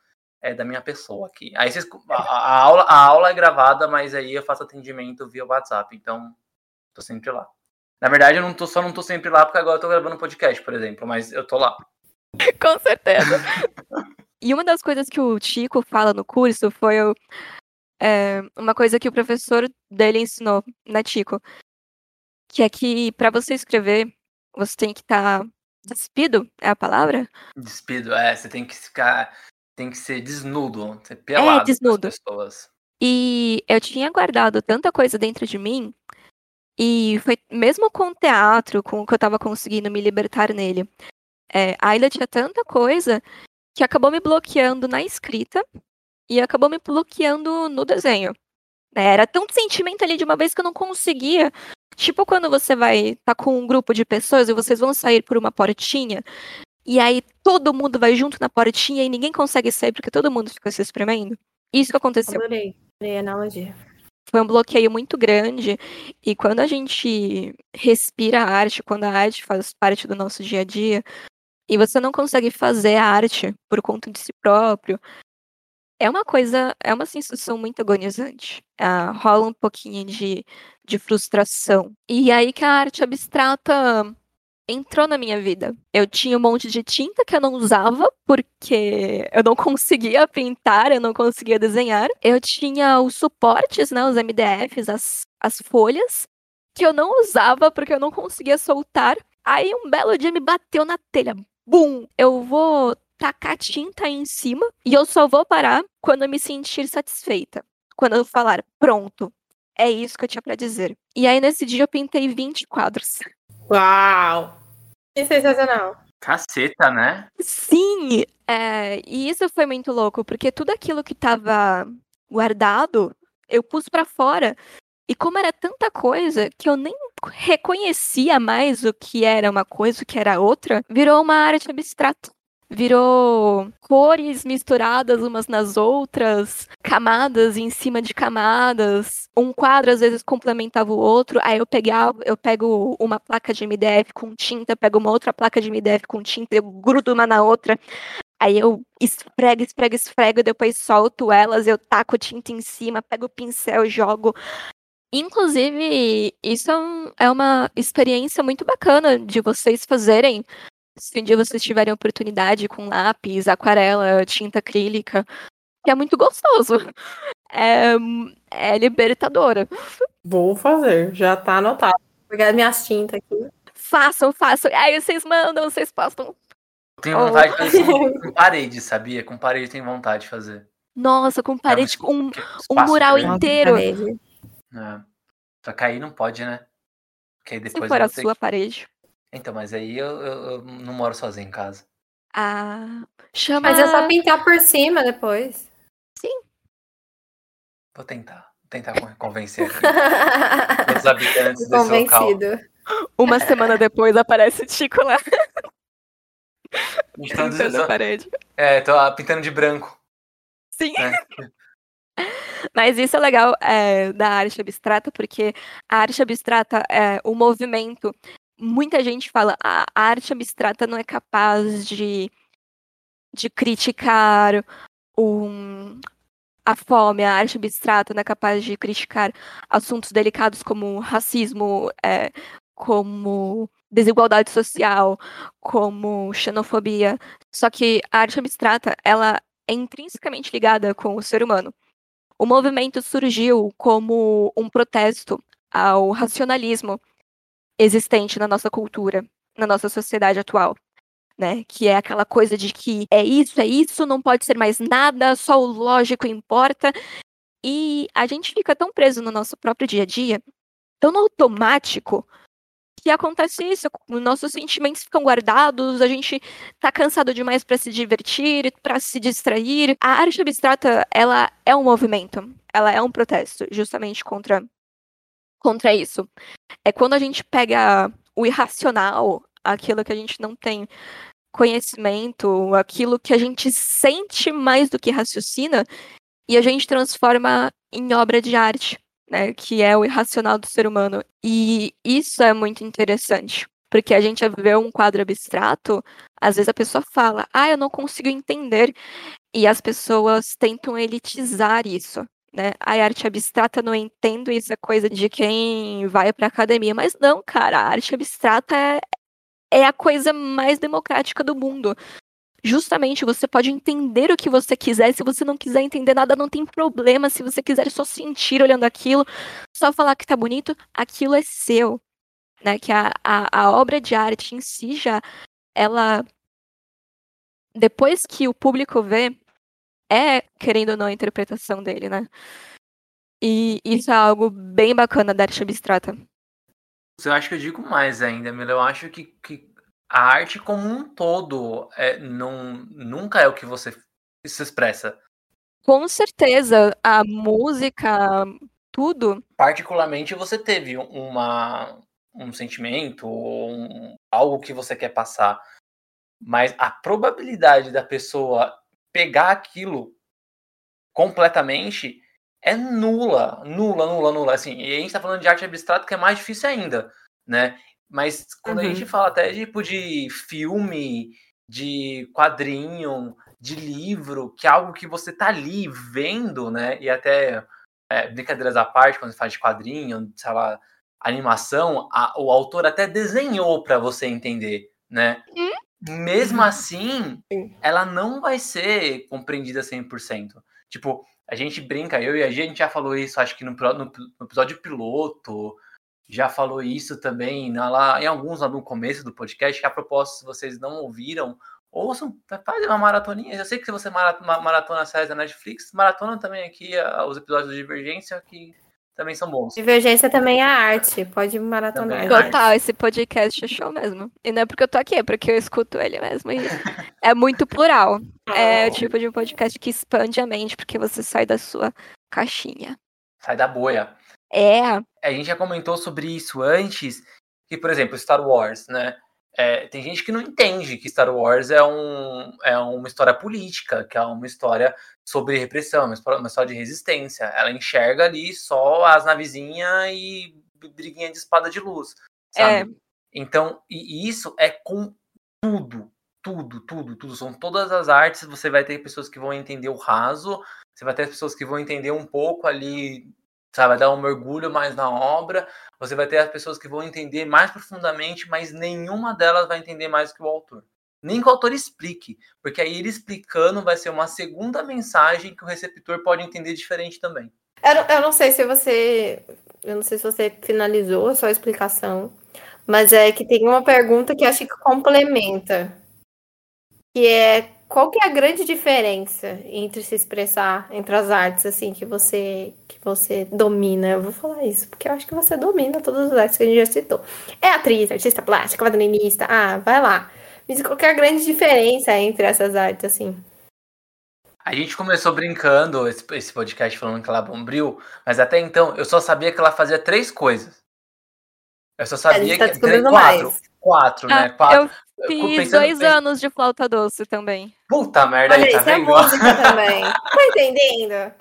é da minha pessoa aqui. Aí vocês, a, a, aula, a aula é gravada, mas aí eu faço atendimento via WhatsApp, então tô sempre lá. Na verdade, eu não tô, só não tô sempre lá porque agora eu tô gravando podcast, por exemplo, mas eu tô lá. Com certeza. E uma das coisas que o Chico fala no curso foi é, uma coisa que o professor dele ensinou, né, Chico? que é que para você escrever, você tem que estar tá despido, é a palavra? Despido, é, você tem que ficar, tem que ser desnudo, ser pelado é, desnudo. pessoas. E eu tinha guardado tanta coisa dentro de mim, e foi mesmo com o teatro, com o que eu tava conseguindo me libertar nele. É, ainda tinha tanta coisa que acabou me bloqueando na escrita e acabou me bloqueando no desenho. É, era tanto sentimento ali de uma vez que eu não conseguia. Tipo quando você vai estar tá com um grupo de pessoas e vocês vão sair por uma portinha, e aí todo mundo vai junto na portinha e ninguém consegue sair porque todo mundo fica se espremendo. Isso que aconteceu. Adorei, adorei a analogia. Foi um bloqueio muito grande. E quando a gente respira a arte, quando a arte faz parte do nosso dia a dia, e você não consegue fazer a arte por conta de si próprio, é uma coisa, é uma sensação muito agonizante. Uh, rola um pouquinho de, de frustração. E aí que a arte abstrata entrou na minha vida. Eu tinha um monte de tinta que eu não usava porque eu não [LAUGHS] conseguia pintar, eu não conseguia desenhar. Eu tinha os suportes, né, os MDFs, as, as folhas, que eu não usava porque eu não conseguia soltar. Aí um belo dia me bateu na telha. Bum! Eu vou tacar tinta aí em cima e eu só vou parar quando eu me sentir satisfeita. Quando eu falar, pronto, é isso que eu tinha para dizer. E aí nesse dia eu pintei 20 quadros. Uau! Que sensacional. Caceta, né? Sim! É, e isso foi muito louco, porque tudo aquilo que tava guardado, eu pus para fora. E como era tanta coisa que eu nem reconhecia mais o que era uma coisa, o que era outra, virou uma arte abstrata virou cores misturadas umas nas outras, camadas em cima de camadas. Um quadro às vezes complementava o outro. Aí eu pegava, eu pego uma placa de MDF com tinta, pego uma outra placa de MDF com tinta, eu grudo uma na outra. Aí eu esfrego, esfrego, esfrego, depois solto elas, eu taco tinta em cima, pego o pincel, jogo. Inclusive, isso é, é uma experiência muito bacana de vocês fazerem, se um dia vocês tiverem oportunidade com lápis, aquarela, tinta acrílica, que é muito gostoso. [LAUGHS] É, é libertadora. Vou fazer, já tá anotado. Vou pegar minhas tintas aqui. Façam, façam. Aí vocês mandam, vocês postam. Tenho vontade oh. de fazer com [LAUGHS] parede, sabia? Com parede tem vontade de fazer. Nossa, com parede, é, um, um mural grande. inteiro. É. Só que aí não pode, né? Porque aí depois Se for a sua que... parede. Então, mas aí eu, eu, eu não moro sozinho em casa. Ah, chama. Mas é só pintar por cima depois. Sim. Vou tentar. Vou tentar convencer aqui [LAUGHS] os habitantes desse Convencido. local. Uma semana depois aparece o Chico lá. Pintando, pintando a parede. É, tô pintando de branco. Sim. É. [LAUGHS] Mas isso é legal é, da arte abstrata, porque a arte abstrata, é, o movimento, muita gente fala a arte abstrata não é capaz de, de criticar um, a fome, a arte abstrata não é capaz de criticar assuntos delicados como racismo, é, como desigualdade social, como xenofobia. Só que a arte abstrata, ela é intrinsecamente ligada com o ser humano. O movimento surgiu como um protesto ao racionalismo existente na nossa cultura, na nossa sociedade atual. Né? Que é aquela coisa de que é isso, é isso, não pode ser mais nada, só o lógico importa. E a gente fica tão preso no nosso próprio dia a dia, tão automático, que acontece isso, nossos sentimentos ficam guardados, a gente tá cansado demais para se divertir, para se distrair. A arte abstrata, ela é um movimento, ela é um protesto, justamente contra contra isso. É quando a gente pega o irracional, aquilo que a gente não tem conhecimento, aquilo que a gente sente mais do que raciocina, e a gente transforma em obra de arte, né, que é o irracional do ser humano. E isso é muito interessante, porque a gente vê um quadro abstrato, às vezes a pessoa fala: "Ah, eu não consigo entender", e as pessoas tentam elitizar isso né? A arte abstrata, não entendo isso, é coisa de quem vai pra academia. Mas não, cara, a arte abstrata é, é a coisa mais democrática do mundo. Justamente, você pode entender o que você quiser. Se você não quiser entender nada, não tem problema. Se você quiser só sentir olhando aquilo, só falar que tá bonito, aquilo é seu. né? Que a, a, a obra de arte em si já, ela depois que o público vê, é, querendo ou não, a interpretação dele, né? E isso é algo bem bacana da arte abstrata. Eu acho que eu digo mais ainda, Mila. Eu acho que, que a arte como um todo é, não, nunca é o que você se expressa. Com certeza, a música, tudo. Particularmente você teve uma, um sentimento, um, algo que você quer passar. Mas a probabilidade da pessoa pegar aquilo completamente é nula, nula, nula, nula. Assim, e a gente tá falando de arte abstrata que é mais difícil ainda, né? Mas quando uhum. a gente fala até tipo de filme, de quadrinho, de livro, que é algo que você tá ali vendo, né? E até é, brincadeiras à parte, quando você faz de quadrinho, sei lá, animação, a, o autor até desenhou para você entender, né? Hum? Mesmo assim, ela não vai ser compreendida 100%. Tipo, a gente brinca, eu e a gente já falou isso, acho que no, no, no episódio piloto, já falou isso também na, lá, em alguns lá no começo do podcast, que a propósito, se vocês não ouviram, ouçam, faz uma maratoninha. Eu sei que se você maratona séries da Netflix, maratona também aqui os episódios de Divergência, que também são bons. Divergência também é arte, pode maratonar. É Total, esse podcast é show mesmo. E não é porque eu tô aqui, é porque eu escuto ele mesmo. é muito plural. [LAUGHS] É o tipo de podcast que expande a mente, porque você sai da sua caixinha. Sai da boia. É. A gente já comentou sobre isso antes, que, por exemplo, Star Wars, né? É, tem gente que não entende que Star Wars é, um, é uma história política, que é uma história sobre repressão, uma história, uma história de resistência. Ela enxerga ali só as navezinhas e briguinha de espada de luz, sabe? É. Então, e isso é com tudo, tudo, tudo, tudo. São todas as artes. Você vai ter pessoas que vão entender o raso, você vai ter pessoas que vão entender um pouco ali sabe? Vai dar um mergulho mais na obra. Você vai ter as pessoas que vão entender mais profundamente, mas nenhuma delas vai entender mais que o autor. Nem que o autor explique, porque aí ele explicando vai ser uma segunda mensagem que o receptor pode entender diferente também. Eu, eu não sei se você. Eu não sei se você finalizou a sua explicação, mas é que tem uma pergunta que acho que complementa. Que é qual que é a grande diferença entre se expressar entre as artes assim que você que você domina? Eu vou falar isso porque eu acho que você domina todas as artes que a gente já citou. É atriz, artista plástica, quadrinista. Ah, vai lá. Mas qual que é a grande diferença entre essas artes assim? A gente começou brincando esse, esse podcast falando que ela bombril, mas até então eu só sabia que ela fazia três coisas. Eu só sabia tá que três, quatro, mais. quatro, né? ah, né? Quatro. Eu fiz dois anos de flauta doce também. Puta merda, Olha, aí, tá isso é vendo? é música [LAUGHS] também. Tá entendendo?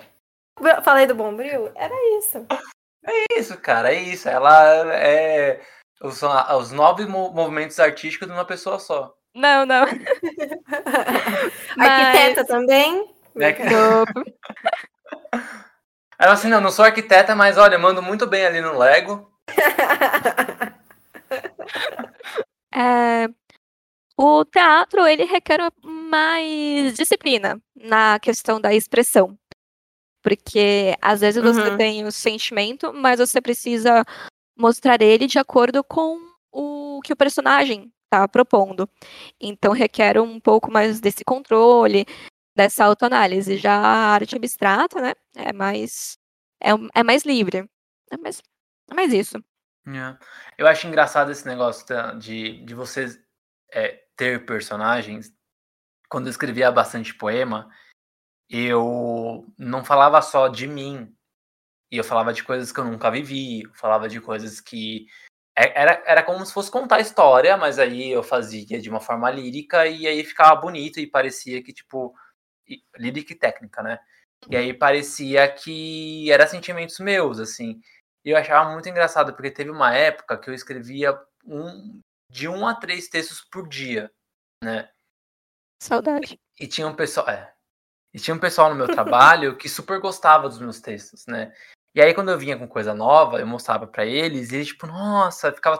Falei do Bombril? Era isso. É isso, cara, é isso. Ela é os, os nove movimentos artísticos de uma pessoa só. Não, não. [LAUGHS] Mas... Arquiteta também? É que... [LAUGHS] Ela assim, não, não sou arquiteta, mas olha, mando muito bem ali no Lego. é, o teatro, ele requer mais disciplina na questão da expressão. Porque às vezes você uhum. tem o sentimento, mas você precisa mostrar ele de acordo com o que o personagem está propondo. Então requer um pouco mais desse controle, dessa autoanálise. Já a arte abstrata, né, é mais é, é mais livre. É mais, é mais isso. É. Eu acho engraçado esse negócio de, de você é, ter personagens. Quando eu escrevia bastante poema, eu não falava só de mim. E eu falava de coisas que eu nunca vivi, falava de coisas que. É, era, era como se fosse contar a história, mas aí eu fazia de uma forma lírica e aí ficava bonito e parecia que, tipo. Lírica e técnica, né? E aí parecia que era sentimentos meus, assim. E eu achava muito engraçado, porque teve uma época que eu escrevia um, de um a três textos por dia, né? Saudade. E, e tinha um pessoal. É, e tinha um pessoal no meu trabalho que super gostava dos meus textos, né? E aí, quando eu vinha com coisa nova, eu mostrava para eles, e eles, tipo, nossa, ficava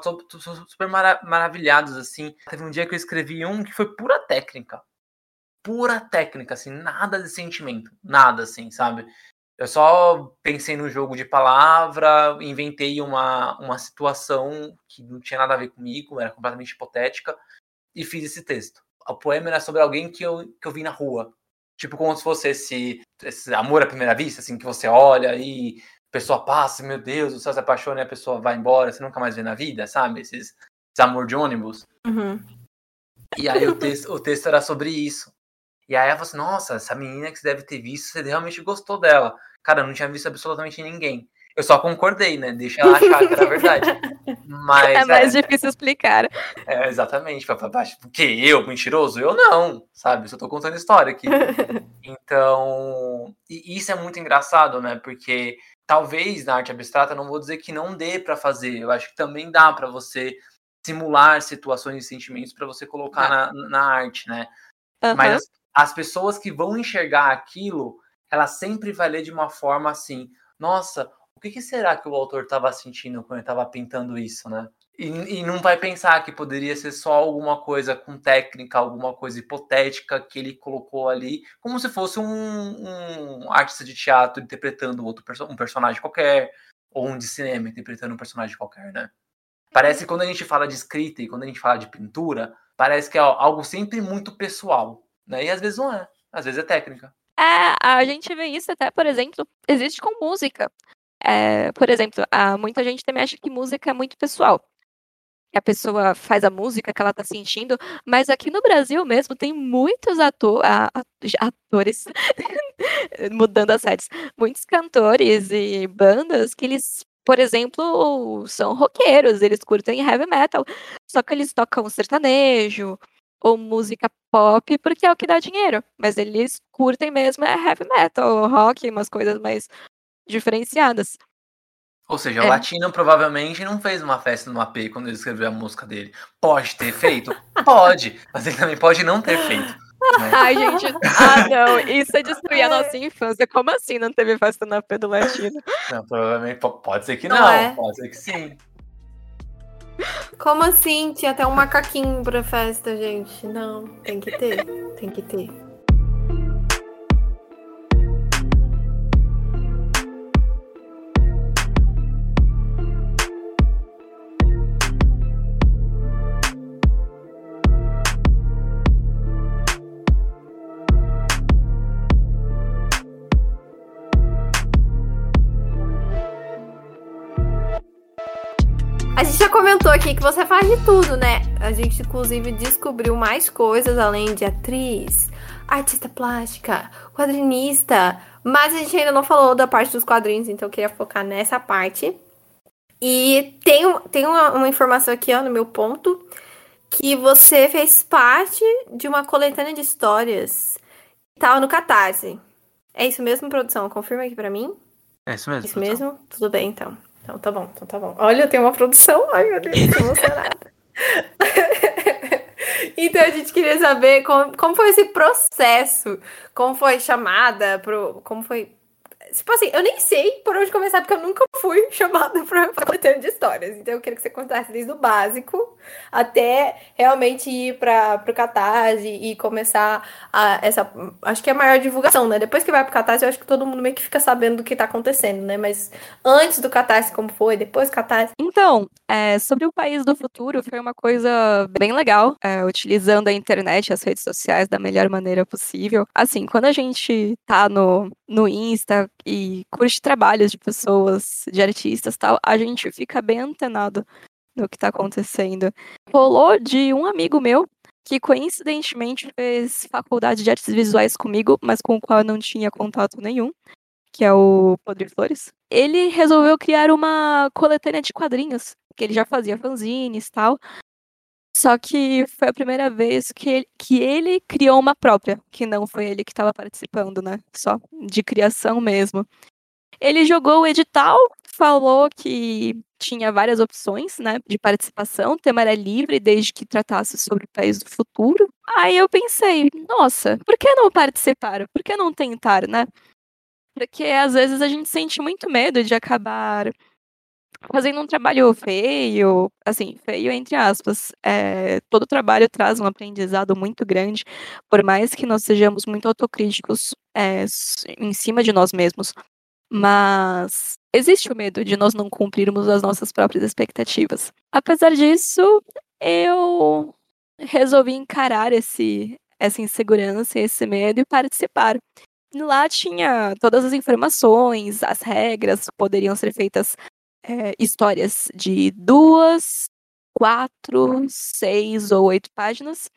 super maravilhados, assim. Teve um dia que eu escrevi um que foi pura técnica. Pura técnica, assim, nada de sentimento. Nada, assim, sabe? Eu só pensei no jogo de palavra, inventei uma, uma situação que não tinha nada a ver comigo, era completamente hipotética, e fiz esse texto. O poema era sobre alguém que eu, que eu vi na rua. Tipo, como se fosse esse, esse amor à primeira vista, assim, que você olha e a pessoa passa, meu Deus, você se apaixona e a pessoa vai embora, você nunca mais vê na vida, sabe? Esses, esse amor de ônibus. Uhum. E aí o texto, o texto era sobre isso. E aí ela falou assim, nossa, essa menina que você deve ter visto, você realmente gostou dela. Cara, eu não tinha visto absolutamente ninguém. Eu só concordei, né? Deixa ela achar que era verdade. [LAUGHS] Mas, é mais é, difícil explicar. É, exatamente. Porque eu, mentiroso? Eu não, sabe? Só tô contando história aqui. [LAUGHS] Então, e isso é muito engraçado, né? Porque talvez na arte abstrata, não vou dizer que não dê para fazer. Eu acho que também dá para você simular situações e sentimentos para você colocar na, na, arte, né? Uhum. Mas as, as pessoas que vão enxergar aquilo, ela sempre vai ler de uma forma assim: nossa, o que, que será que o autor estava sentindo quando ele estava pintando isso, né? E, e, não vai pensar que poderia ser só alguma coisa com técnica, alguma coisa hipotética que ele colocou ali, como se fosse um, um artista de teatro interpretando outro um personagem qualquer, ou um de cinema interpretando um personagem qualquer, né? Parece que quando a gente fala de escrita e quando a gente fala de pintura, parece que é algo sempre muito pessoal, né? E às vezes não é, às vezes é técnica. É, a gente vê isso até, por exemplo, existe com música. É, por exemplo, a, muita gente também acha que música é muito pessoal. A pessoa faz a música que ela tá sentindo, mas aqui no Brasil mesmo tem muitos ator, a, atores, [LAUGHS] mudando as séries, muitos cantores e bandas que eles por exemplo, são roqueiros, eles curtem heavy metal, só que eles tocam sertanejo ou música pop porque é o que dá dinheiro, mas eles curtem mesmo é heavy metal, rock, umas coisas mais diferenciadas. Ou seja, é. o Latino provavelmente não fez uma festa no AP quando ele escreveu a música dele. Pode ter feito? [LAUGHS] pode, mas ele também pode não ter feito. Né? [LAUGHS] Ai, gente. Ah, não. Isso é destruir a nossa infância. Como assim não teve festa na P do Latino? Não, provavelmente pode ser que não. não é? Pode ser que sim. Como assim? Tinha até um macaquinho pra festa, gente. Não, tem que ter. Tem que ter. Aqui que você faz de tudo, né? A gente, inclusive, descobriu mais coisas além de atriz, artista plástica, quadrinista. Mas a gente ainda não falou da parte dos quadrinhos, então eu queria focar nessa parte. E tem, tem uma, uma informação aqui, ó, no meu ponto, que você fez parte de uma coletânea de histórias que tava no Catarse. É isso mesmo, produção? Confirma aqui para mim. É isso mesmo. Isso produção. mesmo? Tudo bem, então. Então tá bom, então tá bom. Olha, tenho uma produção. Ai, meu Deus, tô emocionada. [LAUGHS] então a gente queria saber como, como foi esse processo, como foi chamada, pro, como foi Tipo assim, eu nem sei por onde começar, porque eu nunca fui [LAUGHS] chamada pra [LAUGHS] coletânea de histórias. Então eu queria que você contasse desde o básico até realmente ir para pro Catarse e começar a, essa. Acho que é a maior divulgação, né? Depois que vai pro Catarse, eu acho que todo mundo meio que fica sabendo do que tá acontecendo, né? Mas antes do Catarse, como foi? Depois do Catarse? Então, é, sobre o País do Futuro, foi uma coisa bem legal, é, utilizando a internet, as redes sociais da melhor maneira possível. Assim, quando a gente tá no, no Insta, e curte trabalhos de pessoas, de artistas tal, a gente fica bem antenado no que tá acontecendo. Rolou de um amigo meu que coincidentemente fez faculdade de artes visuais comigo, mas com o qual eu não tinha contato nenhum, que é o Podre Flores. Ele resolveu criar uma coletânea de quadrinhos, que ele já fazia fanzines e tal, só que foi a primeira vez que ele, que ele criou uma própria, que não foi ele que estava participando, né? Só de criação mesmo. Ele jogou o edital, falou que tinha várias opções, né, de participação, o tema era livre desde que tratasse sobre o país do futuro. Aí eu pensei, nossa, por que não participar? Por que não tentar, né? Porque às vezes a gente sente muito medo de acabar fazendo um trabalho feio, assim, feio entre aspas. É, todo trabalho traz um aprendizado muito grande, por mais que nós sejamos muito autocríticos é, em cima de nós mesmos. Mas existe o medo de nós não cumprirmos as nossas próprias expectativas. Apesar disso, eu resolvi encarar esse, essa insegurança, esse medo e participar. Lá tinha todas as informações, as regras, poderiam ser feitas é, histórias de duas, quatro, seis ou oito páginas.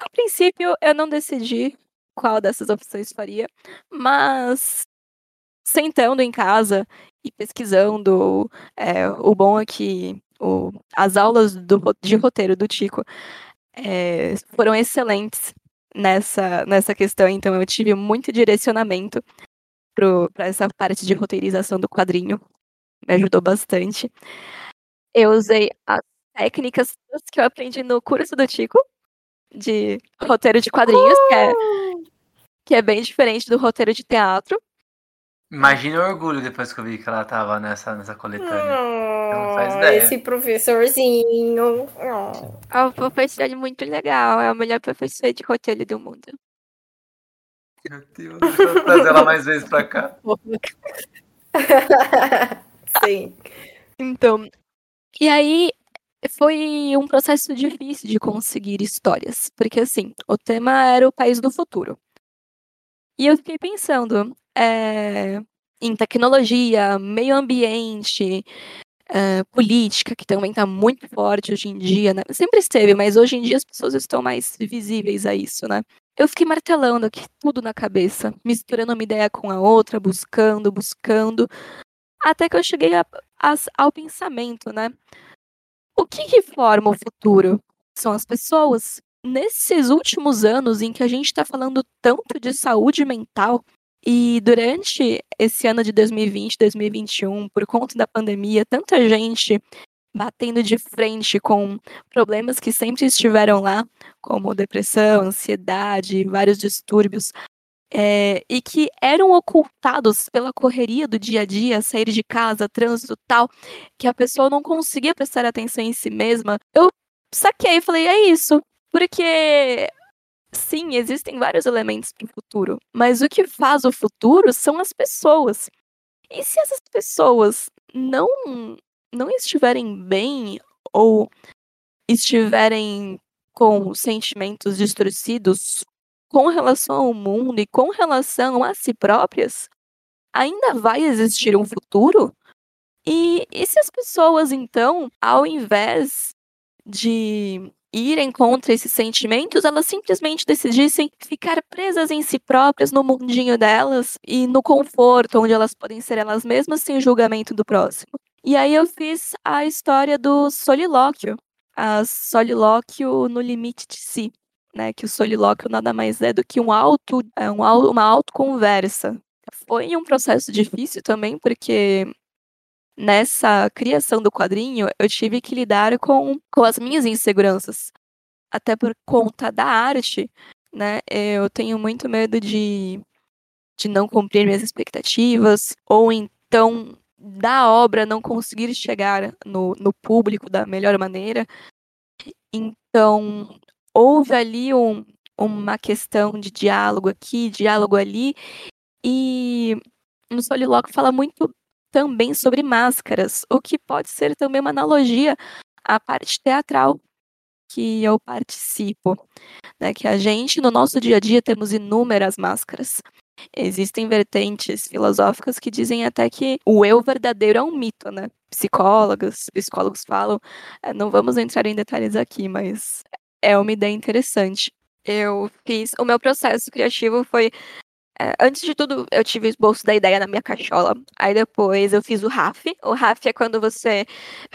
A princípio, eu não decidi qual dessas opções faria, mas sentando em casa e pesquisando, é, o bom é que o, as aulas do, de roteiro do Tico é, foram excelentes nessa, nessa questão, então eu tive muito direcionamento para essa parte de roteirização do quadrinho, me ajudou bastante. Eu usei as técnicas que eu aprendi no curso do Tico, de roteiro de quadrinhos, que é, que é bem diferente do roteiro de teatro. Imagina o orgulho depois que eu vi que ela tava nessa, nessa coletânea. Oh, faz ideia. Esse professorzinho. Oh. É um professor muito legal. É o melhor professor de roteiro do mundo. Meu Deus, vou trazer ela mais vezes pra cá. [LAUGHS] Sim. Então, e aí foi um processo difícil de conseguir histórias, porque assim, o tema era o país do futuro. E eu fiquei pensando é, em tecnologia, meio ambiente, é, política, que também está muito forte hoje em dia, né? Sempre esteve, mas hoje em dia as pessoas estão mais visíveis a isso, né? Eu fiquei martelando aqui tudo na cabeça, misturando uma ideia com a outra, buscando, buscando, até que eu cheguei a, a, ao pensamento, né? O que, que forma o futuro? São as pessoas. Nesses últimos anos em que a gente está falando tanto de saúde mental, e durante esse ano de 2020, 2021, por conta da pandemia, tanta gente batendo de frente com problemas que sempre estiveram lá, como depressão, ansiedade, vários distúrbios, é, e que eram ocultados pela correria do dia a dia, sair de casa, trânsito tal, que a pessoa não conseguia prestar atenção em si mesma, eu saquei e falei, é isso. Porque, sim, existem vários elementos para o futuro, mas o que faz o futuro são as pessoas. E se essas pessoas não, não estiverem bem ou estiverem com sentimentos distorcidos com relação ao mundo e com relação a si próprias, ainda vai existir um futuro? E, e se as pessoas, então, ao invés de irem contra esses sentimentos, elas simplesmente decidissem ficar presas em si próprias, no mundinho delas e no conforto, onde elas podem ser elas mesmas sem julgamento do próximo. E aí eu fiz a história do solilóquio, a solilóquio no limite de si né, que o solilóquio nada mais é do que um auto, é, um, uma autoconversa. Foi um processo difícil também, porque nessa criação do quadrinho eu tive que lidar com, com as minhas inseguranças. Até por conta da arte, né, eu tenho muito medo de, de não cumprir minhas expectativas, ou então da obra não conseguir chegar no, no público da melhor maneira. Então, houve ali um, uma questão de diálogo aqui, diálogo ali, e no Solilóquio fala muito também sobre máscaras, o que pode ser também uma analogia à parte teatral que eu participo, né? Que a gente no nosso dia a dia temos inúmeras máscaras. Existem vertentes filosóficas que dizem até que o eu verdadeiro é um mito, né? Psicólogos, psicólogos falam, é, não vamos entrar em detalhes aqui, mas é uma ideia interessante. Eu fiz. O meu processo criativo foi. É, antes de tudo, eu tive o esboço da ideia na minha cachola. Aí depois eu fiz o RAF. O RAF é quando você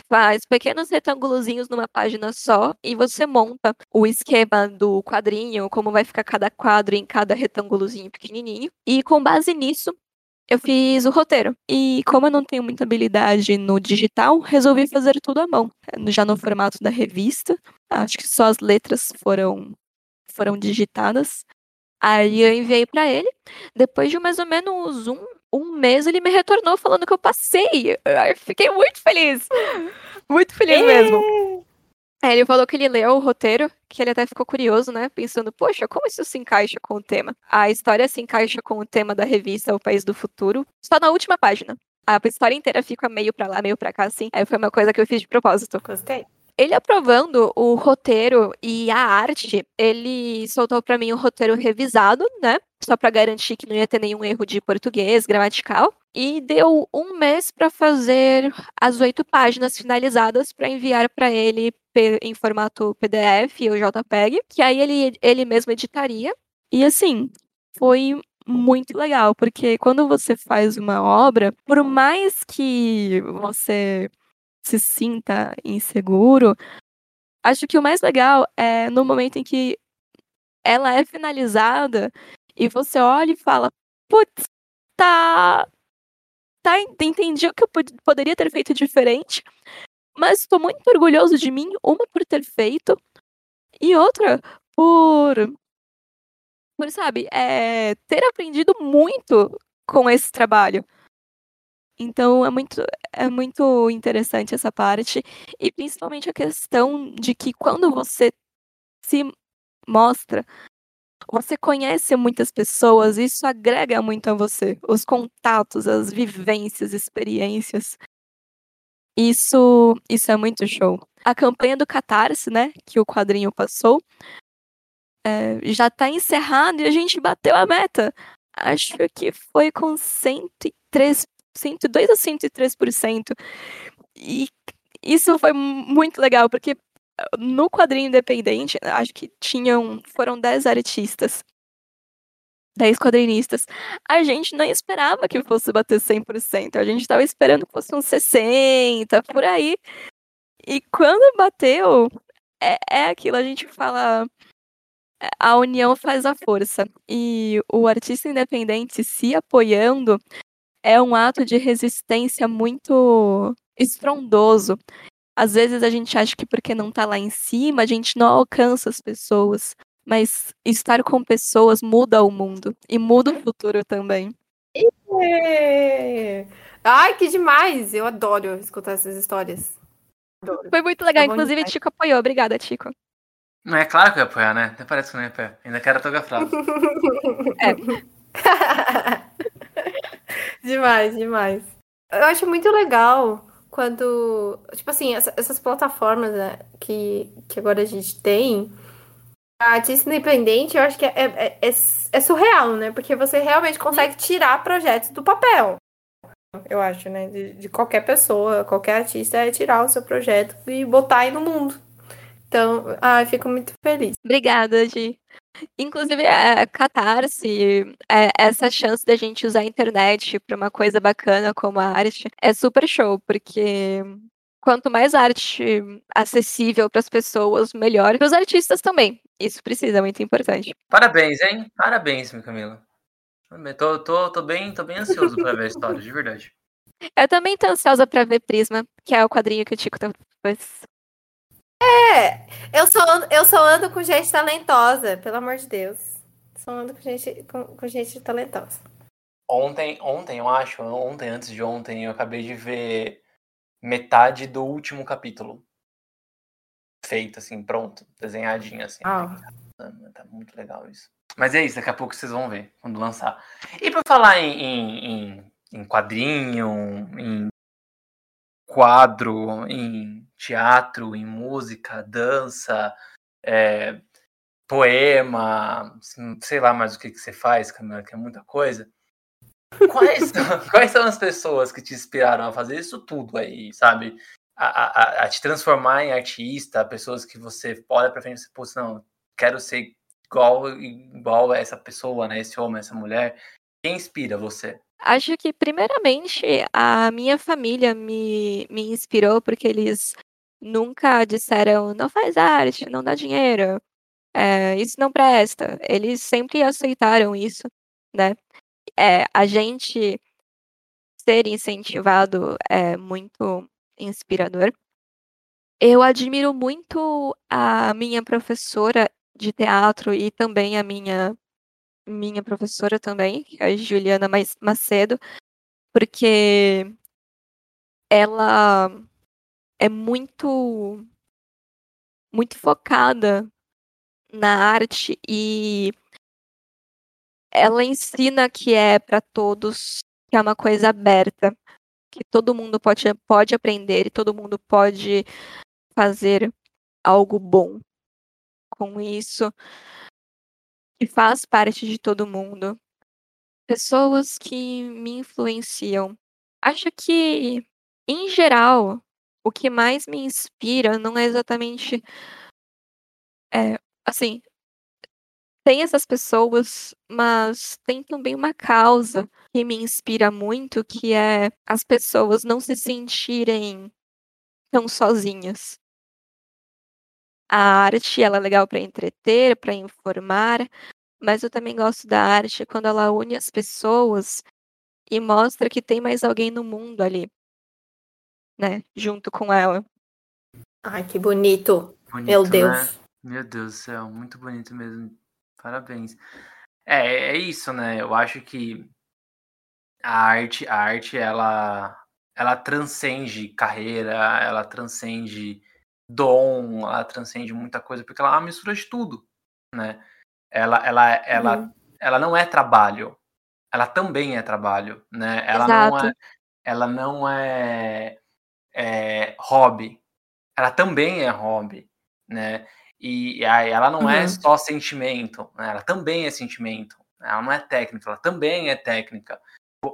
faz pequenos retângulozinhos numa página só e você monta o esquema do quadrinho, como vai ficar cada quadro em cada retângulozinho pequenininho. E com base nisso, eu fiz o roteiro. E como eu não tenho muita habilidade no digital, resolvi fazer tudo à mão, já no formato da revista. Acho que só as letras foram foram digitadas. Aí eu enviei para ele. Depois de mais ou menos um, um mês, ele me retornou falando que eu passei. Eu fiquei muito feliz. [LAUGHS] Muito feliz mesmo. Ele falou que ele leu o roteiro, que ele até ficou curioso, né? Pensando, poxa, como isso se encaixa com o tema? A história se encaixa com o tema da revista O País do Futuro, só na última página. A história inteira fica meio pra lá, meio pra cá, assim. Aí foi uma coisa que eu fiz de propósito. Gostei. Ele aprovando o roteiro e a arte, ele soltou para mim o roteiro revisado, né? Só para garantir que não ia ter nenhum erro de português, gramatical. E deu um mês para fazer as oito páginas finalizadas para enviar para ele em formato PDF ou JPEG, que aí ele, ele mesmo editaria. E assim, foi muito legal, porque quando você faz uma obra, por mais que você se sinta inseguro, acho que o mais legal é no momento em que ela é finalizada e você olha e fala, putz, tá. Tá, entendi o que eu poderia ter feito diferente, mas estou muito orgulhoso de mim, uma por ter feito, e outra por. Por, sabe, é, ter aprendido muito com esse trabalho. Então é muito, é muito interessante essa parte. E principalmente a questão de que quando você se mostra, você conhece muitas pessoas, isso agrega muito a você. Os contatos, as vivências, experiências. Isso, isso é muito show. A campanha do Catarse, né, que o quadrinho passou, é, já está encerrado e a gente bateu a meta. Acho que foi com 103 102 a 103%. E isso foi muito legal, porque no quadrinho independente, acho que tinham, foram 10 artistas. 10 quadrinistas. A gente não esperava que fosse bater 100%. A gente estava esperando que fosse uns 60, por aí. E quando bateu, é, é aquilo, a gente fala a união faz a força. E o artista independente se apoiando é um ato de resistência muito estrondoso. Às vezes a gente acha que porque não tá lá em cima, a gente não alcança as pessoas. Mas estar com pessoas muda o mundo e muda o futuro também. Ai, que demais! Eu adoro escutar essas histórias. Adoro. Foi muito legal. Tá Inclusive, o Tico apoiou. Obrigada, Tico. Não é claro que eu ia apoiar, né? Até parece que não ia apoiar. Ainda quero autografado. é. [LAUGHS] demais, demais. Eu acho muito legal quando, tipo assim, essas plataformas né, que, que agora a gente tem, a artista independente, eu acho que é, é, é, é surreal, né? Porque você realmente consegue tirar projetos do papel. Eu acho, né? De, de qualquer pessoa, qualquer artista, é tirar o seu projeto e botar aí no mundo. Então, ai, fico muito feliz. Obrigada, Gi. Inclusive, a Catarse, é, essa chance da gente usar a internet para uma coisa bacana como a arte, é super show, porque quanto mais arte acessível para as pessoas, melhor. Para os artistas também. Isso precisa, é muito importante. Parabéns, hein? Parabéns, meu Camila. Tô, tô, tô, bem, tô bem ansioso para ver a história, de verdade. [LAUGHS] Eu também tô ansiosa para ver Prisma, que é o quadrinho que o Tico tá, é, eu só, ando, eu só ando com gente talentosa, pelo amor de Deus. Só ando com gente, com, com gente talentosa. Ontem, ontem, eu acho, ontem, antes de ontem, eu acabei de ver metade do último capítulo. Feito, assim, pronto, desenhadinho, assim. Ah. Tá muito legal isso. Mas é isso, daqui a pouco vocês vão ver quando lançar. E por falar em, em, em quadrinho, em quadro, em teatro, em música, dança, é, poema, sei lá mais o que, que você faz, Camila, que é muita coisa. Quais, [LAUGHS] quais são as pessoas que te inspiraram a fazer isso tudo aí, sabe? A, a, a te transformar em artista, pessoas que você olha pra frente e pensa, não, quero ser igual, igual a essa pessoa, né? Esse homem, essa mulher. Quem inspira você? Acho que, primeiramente, a minha família me, me inspirou porque eles nunca disseram não faz arte, não dá dinheiro, é, isso não presta. Eles sempre aceitaram isso, né? É, a gente ser incentivado é muito inspirador. Eu admiro muito a minha professora de teatro e também a minha minha professora também, a Juliana Macedo, porque ela é muito muito focada na arte e ela ensina que é para todos, que é uma coisa aberta, que todo mundo pode, pode aprender e todo mundo pode fazer algo bom com isso, que faz parte de todo mundo. Pessoas que me influenciam. Acho que, em geral, o que mais me inspira não é exatamente. É, assim, tem essas pessoas, mas tem também uma causa que me inspira muito, que é as pessoas não se sentirem tão sozinhas. A arte, ela é legal para entreter, para informar, mas eu também gosto da arte quando ela une as pessoas e mostra que tem mais alguém no mundo ali, né, junto com ela. Ai, que bonito. Bonito, Meu né? Deus. Meu Deus do céu, muito bonito mesmo. Parabéns. É, é isso, né? Eu acho que a arte, a arte, ela, ela transcende carreira, ela transcende dom, ela transcende muita coisa, porque ela é uma mistura de tudo, né? Ela, ela, ela, Uhum. ela não é trabalho, ela também é trabalho, né? Ela não Exato. é, ela não é, é hobby, ela também é hobby, né? E, e aí ela não é Uhum. só sentimento, né? ela também é sentimento. Ela não é técnica, ela também é técnica.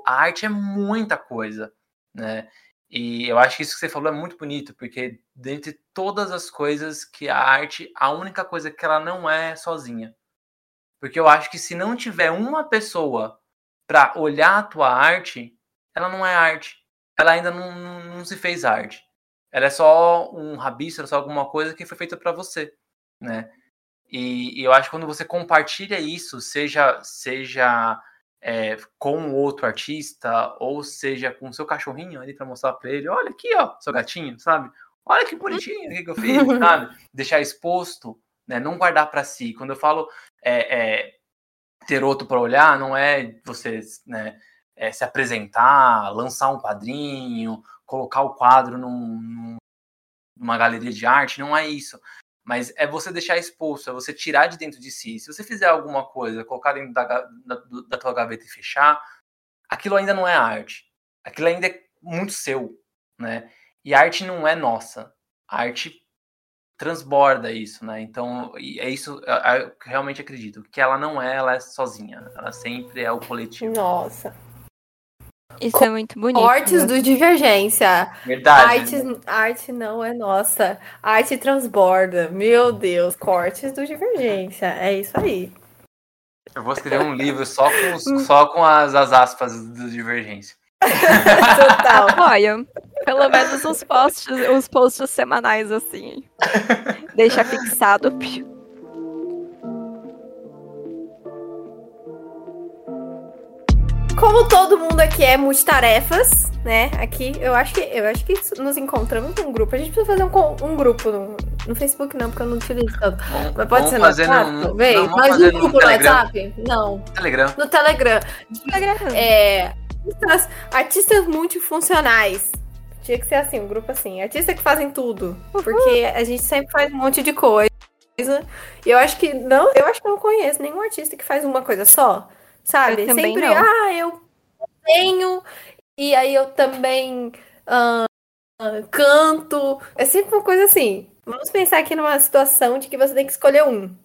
A arte é muita coisa, né? E eu acho que isso que você falou é muito bonito, porque dentre todas as coisas que a arte, a única coisa que ela não é sozinha. Porque eu acho que se não tiver uma pessoa para olhar a tua arte, ela não é arte. Ela ainda não, não, se fez arte. Ela é só um rabisco, é só alguma coisa que foi feita para você, né? E, e eu acho que quando você compartilha isso, seja seja é, com outro artista ou seja com seu cachorrinho ali para mostrar para ele, olha aqui, ó, seu gatinho, sabe? Olha que bonitinho o que, que eu fiz, sabe? Deixar exposto, né? Não guardar para si. Quando eu falo é, é, ter outro para olhar, não é você né, é, se apresentar, lançar um quadrinho, colocar o quadro num, num, numa galeria de arte, não é isso. Mas é você deixar exposto, é você tirar de dentro de si. Se você fizer alguma coisa, colocar dentro da, da, da tua gaveta e fechar, aquilo ainda não é arte. Aquilo ainda é muito seu, né? E arte não é nossa. A arte transborda isso, né? Então, é isso, eu realmente acredito. Que ela não é, ela é sozinha. Ela sempre é o coletivo. Nossa. Isso é muito bonito. Cortes né? do Divergência. Verdade. Arte, arte não é nossa. Arte transborda. Meu Deus, cortes do Divergência. É isso aí. Eu vou escrever um livro só com, os, [LAUGHS] só com as, as aspas do Divergência. [LAUGHS] Total. Olha, pelo menos os posts, os posts semanais assim. [LAUGHS] Deixa fixado. Como todo mundo aqui é multitarefas, né? Aqui, eu acho que eu acho que nos encontramos num grupo. A gente precisa fazer um, um grupo no, no Facebook, não, porque eu não utilizo tanto. Vamos, Mas pode ser no WhatsApp, no, talvez? não, um no grupo no Telegram. WhatsApp? Não. Telegram. No Telegram. É, artistas, artistas multifuncionais. Tinha que ser assim, um grupo assim. Artistas que fazem tudo. Porque a gente sempre faz um monte de coisa. E eu acho que não, eu acho que eu não conheço nenhum artista que faz uma coisa só. Sabe? Eu sempre, não. ah, eu tenho, e aí eu também ah, canto. É sempre uma coisa assim. Vamos pensar aqui numa situação de que você tem que escolher um.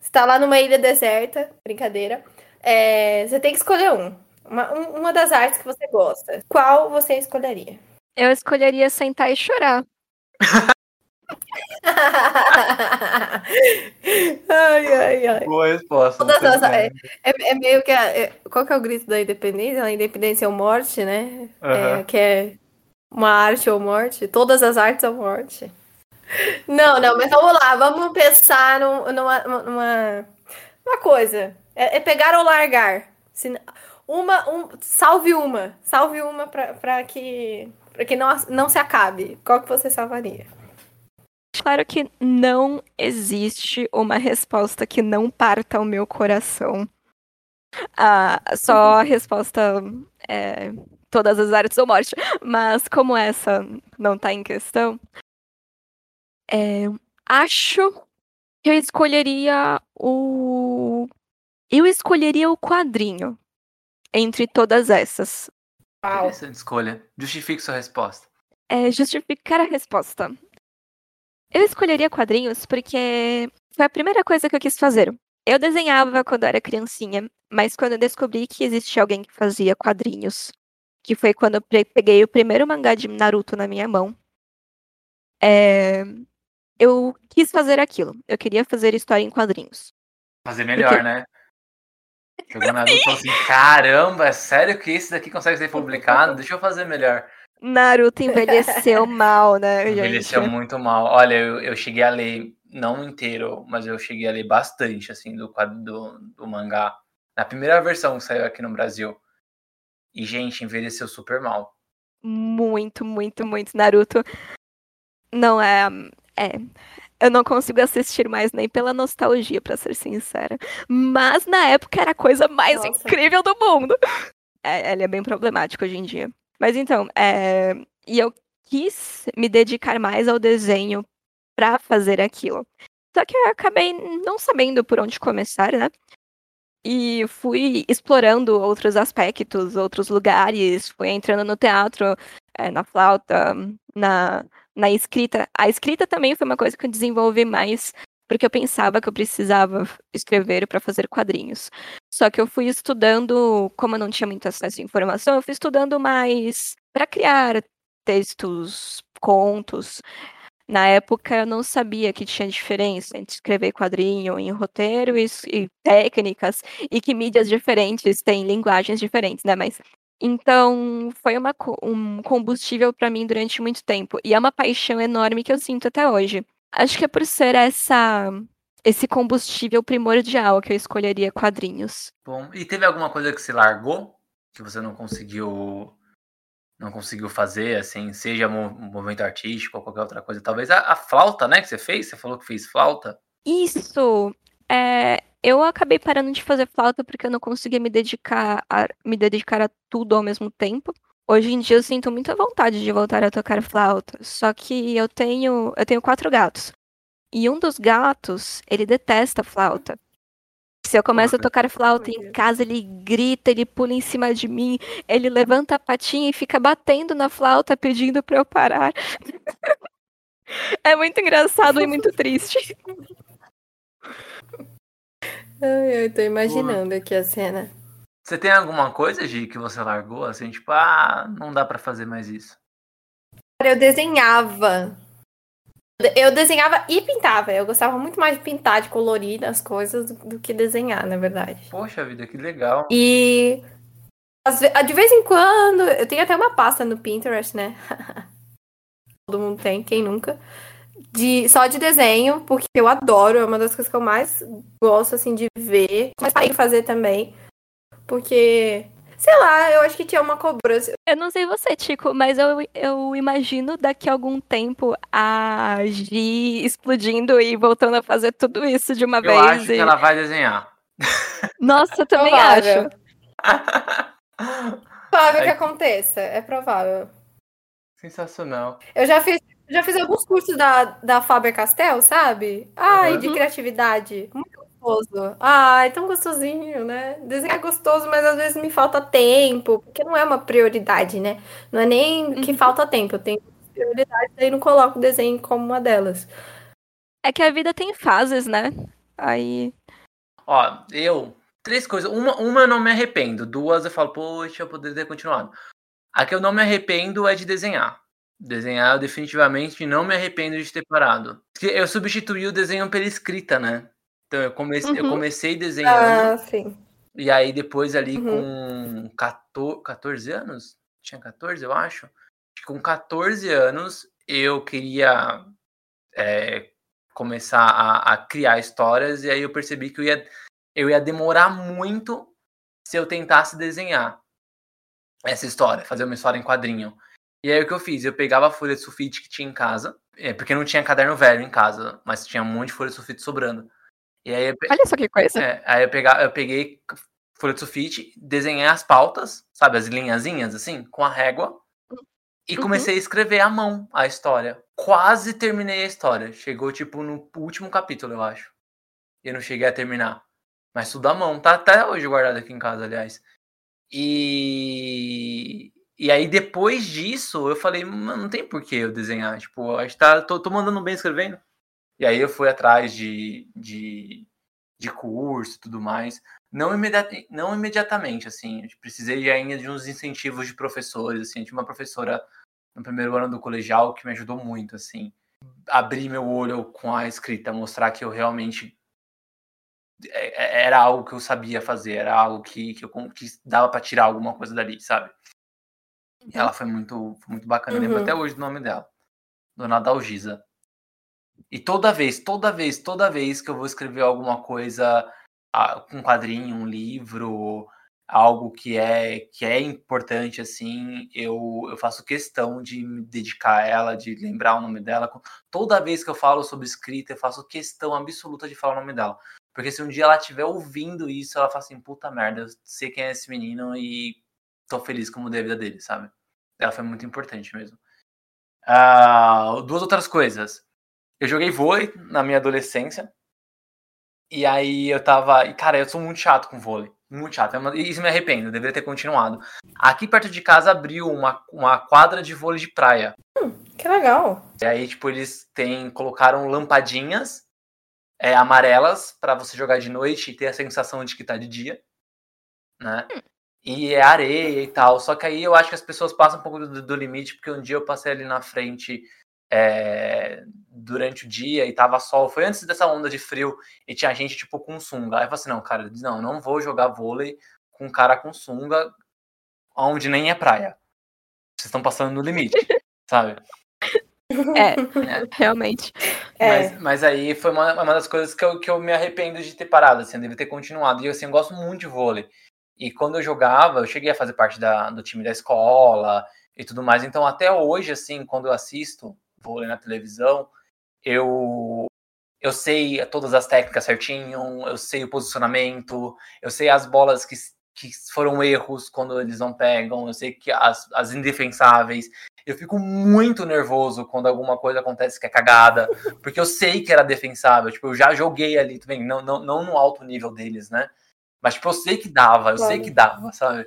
Você tá lá numa ilha deserta, brincadeira. É, você tem que escolher um. Uma, um- uma das artes que você gosta. Qual você escolheria? Eu escolheria sentar e chorar. Ai, ai, ai. Boa resposta. É, é- é meio que. a- é- qual que é o grito da independência? A independência ou morte, né? É, que é uma arte ou morte. Todas as artes ou morte. Não, não, mas vamos lá, vamos pensar num- numa, numa, uma coisa. É, é pegar ou largar. Se- uma, um, salve uma. Salve uma pra, pra que, pra que não, não se acabe. Qual que você salvaria? Claro que não existe uma resposta que não parta o meu coração. Ah, só a resposta é todas as artes ou morte. Mas como essa não tá em questão, é, acho que eu escolheria o. Eu escolheria o quadrinho entre todas essas. Uau. Interessante escolha. Justifique sua resposta. É, justificar a resposta. Eu escolheria quadrinhos porque foi a primeira coisa que eu quis fazer. Eu desenhava quando era criancinha, mas quando eu descobri que existia alguém que fazia quadrinhos, que foi quando eu pe- peguei o primeiro mangá de Naruto na minha mão, é, eu quis fazer aquilo. Eu queria fazer história em quadrinhos. Fazer melhor, né? Jogou Naruto assim: caramba, é sério que esse daqui consegue ser [LAUGHS] publicado? Deixa eu fazer melhor. Naruto envelheceu [LAUGHS] mal, né, gente? Envelheceu muito mal. Olha, eu, eu cheguei a ler, não inteiro, mas eu cheguei a ler bastante, assim, do, quadro- do, do mangá. Na primeira versão que saiu aqui no Brasil. E, gente, envelheceu super mal. Muito, muito, muito. Naruto não é. É. Eu não consigo assistir mais nem pela nostalgia, pra ser sincera. Mas na época era a coisa mais Nossa. incrível do mundo. É, ele é bem problemático hoje em dia. Mas então, é, e eu quis me dedicar mais ao desenho pra fazer aquilo. Só que eu acabei não sabendo por onde começar, né? E fui explorando outros aspectos, outros lugares, fui entrando no teatro, eh, na flauta, na, na escrita. A escrita também foi uma coisa que eu desenvolvi mais, porque eu pensava que eu precisava escrever para fazer quadrinhos. Só que eu fui estudando, como eu não tinha muito acesso à informação, eu fui estudando mais para criar textos, contos. Na época eu não sabia que tinha diferença entre escrever quadrinho em roteiro e, e técnicas, e que mídias diferentes têm linguagens diferentes, né? Mas então foi uma, um combustível para mim durante muito tempo, e é uma paixão enorme que eu sinto até hoje. Acho que é por ser essa esse combustível primordial que eu escolheria quadrinhos. Bom, e teve alguma coisa que se largou? Que você não conseguiu não conseguiu fazer, assim, seja mo- movimento artístico ou qualquer outra coisa. Talvez a, a flauta, né, que você fez? Você falou que fez flauta. Isso. É, eu acabei parando de fazer flauta porque eu não conseguia me dedicar a, me dedicar a tudo ao mesmo tempo. Hoje em dia eu sinto muita vontade de voltar a tocar flauta, só que eu tenho eu tenho quatro gatos. E um dos gatos, ele detesta flauta. Se eu começo a tocar flauta em casa, ele grita, ele pula em cima de mim, ele levanta a patinha e fica batendo na flauta pedindo pra eu parar. [LAUGHS] É muito engraçado e muito triste. [LAUGHS] Ai, eu tô imaginando aqui a cena. Você tem alguma coisa, Gi, que você largou, assim, tipo, ah, não dá pra fazer mais isso? Cara, eu desenhava. Eu desenhava e pintava. Eu gostava muito mais de pintar, de colorir as coisas do, do que desenhar, na verdade. Poxa vida, que legal. E de vez em quando, eu tenho até uma pasta no Pinterest, né? [LAUGHS] Todo mundo tem, quem nunca? De, só de desenho, porque eu adoro, é uma das coisas que eu mais gosto, assim, de ver. Mas parei de fazer também. Porque, sei lá, eu acho que tinha uma cobrança. Eu não sei você, Tico, mas eu, eu imagino daqui a algum tempo a Gi explodindo e voltando a fazer tudo isso de uma Eu vez. acho que e- ela vai desenhar. Nossa, eu também Provável. acho. Provável que aconteça, é provável. Sensacional. Eu já fiz, já fiz alguns cursos da, da Faber-Castell, sabe? Ai, de Uhum. criatividade. Muito gostoso. Ai, tão gostosinho, né? Desenhar é gostoso, mas às vezes me falta tempo, porque não é uma prioridade, né? Não é nem que Uhum. falta tempo, eu tenho prioridades, aí não coloco o desenho como uma delas. É que a vida tem fases, né? Aí. Ó, eu. Três coisas. Uma, uma eu não me arrependo. Duas eu falo, poxa, eu poderia ter continuado. A que eu não me arrependo é de desenhar. Desenhar, eu definitivamente não me arrependo de ter parado. Porque Eu substituí o desenho pela escrita, né? Então eu comecei, eu Uhum. comecei desenhando. Ah, sim. E aí depois ali Uhum. com 14, 14 anos? Tinha 14, eu acho. Com 14 anos eu queria é, começar a, a criar histórias e aí eu percebi que eu ia, eu ia demorar muito se eu tentasse desenhar essa história, fazer uma história em quadrinho. E aí o que eu fiz? Eu pegava a folha de sulfite que tinha em casa, é, porque não tinha caderno velho em casa, mas tinha um monte de folha de sulfite sobrando. E aí Olha só que coisa. é, aí eu, pegar, eu peguei folha de sulfite, desenhei as pautas, sabe, as linhazinhas assim, com a régua, e Uhum. comecei a escrever à mão a história, quase terminei a história. Chegou, tipo, no último capítulo, eu acho. Eu não cheguei a terminar. Mas tudo à mão. Tá até hoje guardado aqui em casa, aliás. E. E aí, depois disso, eu falei, mano, não tem por que eu desenhar. Tipo, acho que tá, tô, tô mandando bem escrevendo. E aí eu fui atrás de, de, de curso e tudo mais. Não, imediat, não imediatamente, assim. Eu precisei ainda de uns incentivos de professores, assim. Eu tinha uma professora no primeiro ano do colegial que me ajudou muito, assim. Abrir meu olho com a escrita, mostrar que eu realmente é, é, era algo que eu sabia fazer, era algo que, que, eu, que dava para tirar alguma coisa dali, sabe? E ela foi muito, foi muito bacana. Uhum. Eu lembro até hoje do nome dela. Dona Dalgisa. E toda vez, toda vez, toda vez que eu vou escrever alguma coisa, um quadrinho, um livro, algo que é que é importante assim, eu, eu faço questão de me dedicar a ela, de lembrar o nome dela. Toda vez que eu falo sobre escrita, eu faço questão absoluta de falar o nome dela. Porque se um dia ela estiver ouvindo isso, ela fala assim, puta merda, eu sei quem é esse menino e tô feliz como mudei a vida dele, sabe? Ela foi muito importante mesmo. Uh, duas outras coisas. Eu joguei vôlei na minha adolescência. E aí eu tava. E, cara, eu sou muito chato com vôlei. Muito chato. E isso me arrependo, eu deveria ter continuado. Aqui perto de casa abriu uma, uma quadra de vôlei de praia. Hum, que legal. E aí, tipo, eles têm, colocaram lampadinhas é, amarelas para você jogar de noite e ter a sensação de que tá de dia. Né? Hum. E é areia e tal. Só que aí eu acho que as pessoas passam um pouco do, do limite, porque um dia eu passei ali na frente é, durante o dia e tava sol. Foi antes dessa onda de frio e tinha gente, tipo, com sunga. Aí eu falei assim, não, cara, não, não vou jogar vôlei com um cara com sunga onde nem é praia. Vocês estão passando no limite, [LAUGHS] sabe? É, é, realmente. Mas, é. mas aí foi uma, uma das coisas que eu, que eu me arrependo de ter parado, assim, eu devia ter continuado. E assim, eu gosto muito de vôlei. E quando eu jogava, eu cheguei a fazer parte da, do time da escola e tudo mais. Então, até hoje, assim, quando eu assisto vôlei na televisão, eu eu sei todas as técnicas certinho, eu sei o posicionamento, eu sei as bolas que, que foram erros quando eles não pegam, eu sei que as, as indefensáveis. Eu fico muito nervoso quando alguma coisa acontece que é cagada, porque eu sei que era defensável. Tipo, eu já joguei ali também, não, não, não no alto nível deles, né? Mas, tipo, eu sei que dava, eu claro. sei que dava, sabe?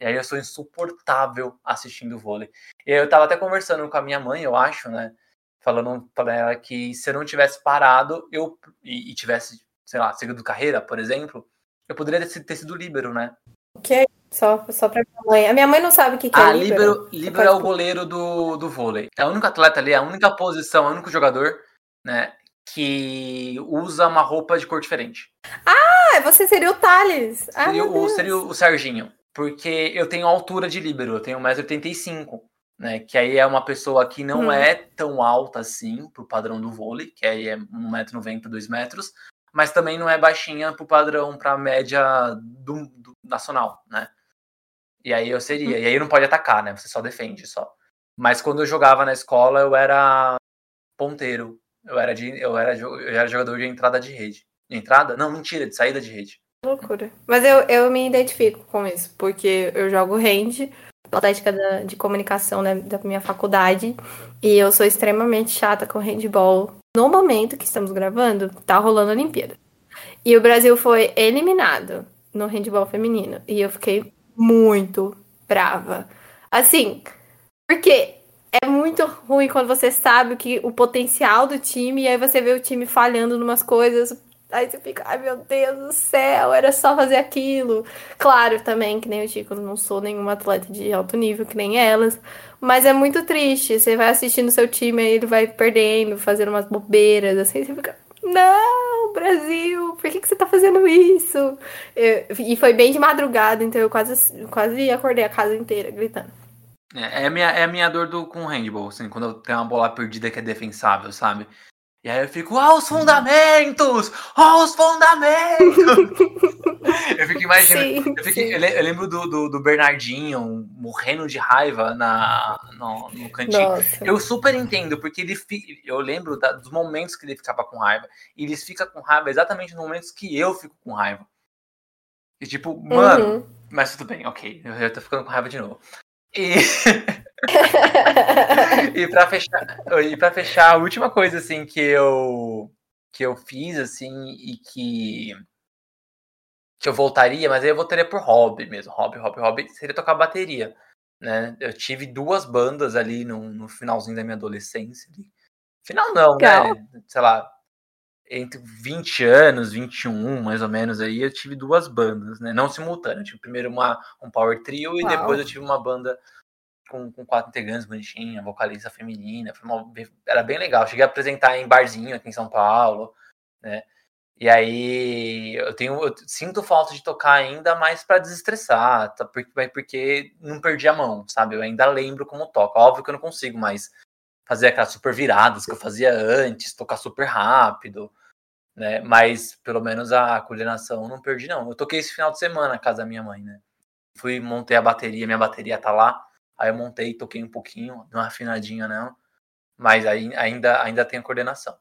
E aí eu sou insuportável assistindo vôlei. E aí eu tava até conversando com a minha mãe, eu acho, né? Falando pra ela que se eu não tivesse parado eu e, e tivesse, sei lá, seguido carreira, por exemplo, eu poderia ter, ter sido líbero, né? Ok, só, só pra minha mãe. A minha mãe não sabe o que, que ah, é líbero. Líbero é o goleiro do, do vôlei. É o único atleta ali, é a única posição, é o único jogador, né? Que usa uma roupa de cor diferente. Ah, você seria o Thales. Ah, seria, o, seria o Serginho porque eu tenho altura de líbero, eu tenho 1,85m, né? Que aí é uma pessoa que não hum. é tão alta assim pro padrão do vôlei, que aí é 1,90m, 2 metros, mas também não é baixinha pro padrão, pra média do, do nacional, né? E aí eu seria. E aí não pode atacar, né? Você só defende só. Mas quando eu jogava na escola, eu era ponteiro. Eu era, de, eu era, eu era jogador de entrada de rede. De entrada? Não, mentira, de saída de rede. Loucura. Mas eu, eu me identifico com isso, porque eu jogo hand, atlética da, de comunicação né, da minha faculdade, e eu sou extremamente chata com handball. No momento que estamos gravando, tá rolando a Olimpíada. E o Brasil foi eliminado no handball feminino. E eu fiquei muito brava. Assim, porque é muito ruim quando você sabe que o potencial do time e aí você vê o time falhando em umas coisas Aí você fica, ai meu Deus do céu, era só fazer aquilo. Claro, também, que nem eu digo, não sou nenhuma atleta de alto nível, que nem elas. Mas é muito triste. Você vai assistindo seu time, aí ele vai perdendo, fazendo umas bobeiras, assim, você fica. Não, Brasil, por que, que você tá fazendo isso? Eu, e foi bem de madrugada, então eu quase, quase acordei a casa inteira gritando. É, é, a, minha, é a minha dor do, com handball, assim, quando eu tenho uma bola perdida que é defensável, sabe? E aí eu fico, aos fundamentos! Aos fundamentos! eu fico imaginando. Sim, eu, fico, eu, lembro do, do, do, Bernardinho morrendo de raiva na, no, no cantinho. Nossa. Eu super entendo, porque ele eu lembro da, dos momentos que ele ficava com raiva. E ele fica com raiva exatamente nos momentos que eu fico com raiva. E tipo, mano, uhum. mas tudo bem, ok. Eu, eu tô ficando com raiva de novo. E, [LAUGHS] e para fechar, e para fechar, a última coisa assim que eu que eu fiz assim e que que eu voltaria, mas aí eu voltaria por hobby mesmo, hobby, hobby, hobby, seria tocar bateria, né? Eu tive duas bandas ali no, no finalzinho da minha adolescência. Final não, Legal. né? Sei lá, entre 20 anos, 21, mais ou menos aí, eu tive duas bandas, né? Não simultâneas. Eu tive primeiro uma, um power trio Uau. e depois eu tive uma banda com, com quatro integrantes bonitinha, vocalista feminina. Uma, era bem legal. Cheguei a apresentar em barzinho aqui em São Paulo, né? E aí eu tenho, eu sinto falta de tocar ainda mais para desestressar, tá? porque, porque não perdi a mão, sabe? Eu ainda lembro como toca. Óbvio que eu não consigo mais fazer aquelas super viradas que eu fazia antes, tocar super rápido, né? Mas pelo menos a coordenação não perdi não. Eu toquei esse final de semana na casa da minha mãe, né? Fui montei a bateria, minha bateria tá lá. Aí eu montei, toquei um pouquinho, uma afinadinha nela, mas aí, ainda ainda tem a coordenação.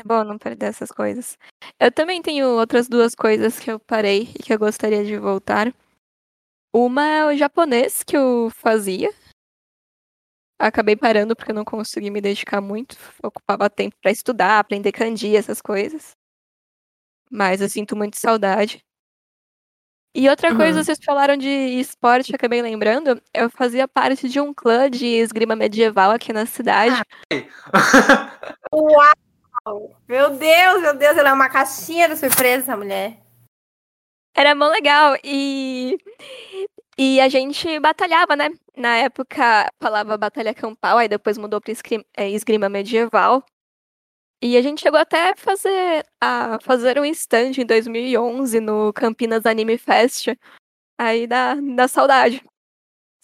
É bom não perder essas coisas. Eu também tenho outras duas coisas que eu parei e que eu gostaria de voltar. Uma é o japonês que eu fazia. Acabei parando porque eu não consegui me dedicar muito. Ocupava tempo para estudar, aprender kanji, essas coisas. Mas eu sinto muito saudade. E outra coisa, uhum. vocês falaram de esporte, acabei lembrando. Eu fazia parte de um clã de esgrima medieval aqui na cidade. [LAUGHS] Uau! Meu Deus, meu Deus, ela é uma caixinha de surpresa, essa mulher. Era mó legal. E, e a gente batalhava, né? Na época falava batalha campal, aí depois mudou para é, esgrima medieval. E a gente chegou até a fazer, a fazer um stand em 2011 no Campinas Anime Fest. Aí dá, dá saudade.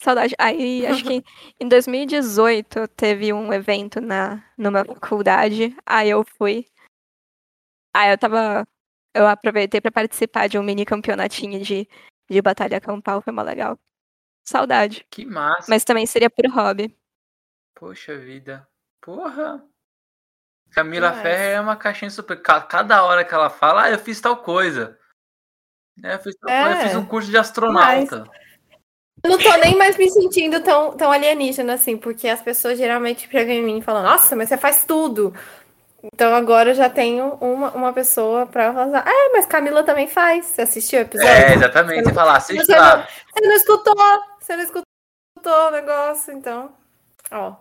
Saudade. Aí, acho que [LAUGHS] em 2018 teve um evento na numa faculdade. Aí eu fui. Aí eu tava. Eu aproveitei para participar de um mini campeonatinho de, de batalha campal. Foi uma legal. Saudade. Que massa. Mas também seria por hobby. Poxa vida. Porra. Camila Mas... Ferrer é uma caixinha super. Cada hora que ela fala, ah, eu fiz tal coisa. É, eu, fiz tal é. coisa. eu fiz um curso de astronauta. Mas... Eu não tô nem mais me sentindo tão, tão alienígena assim, porque as pessoas geralmente chegam em mim e falam, nossa, mas você faz tudo. Então agora eu já tenho uma, uma pessoa pra falar, ah, mas Camila também faz. Você assistiu o episódio? É, exatamente. Você, você fala, assiste você lá. Não, você não escutou, você não escutou o negócio, então. Ó.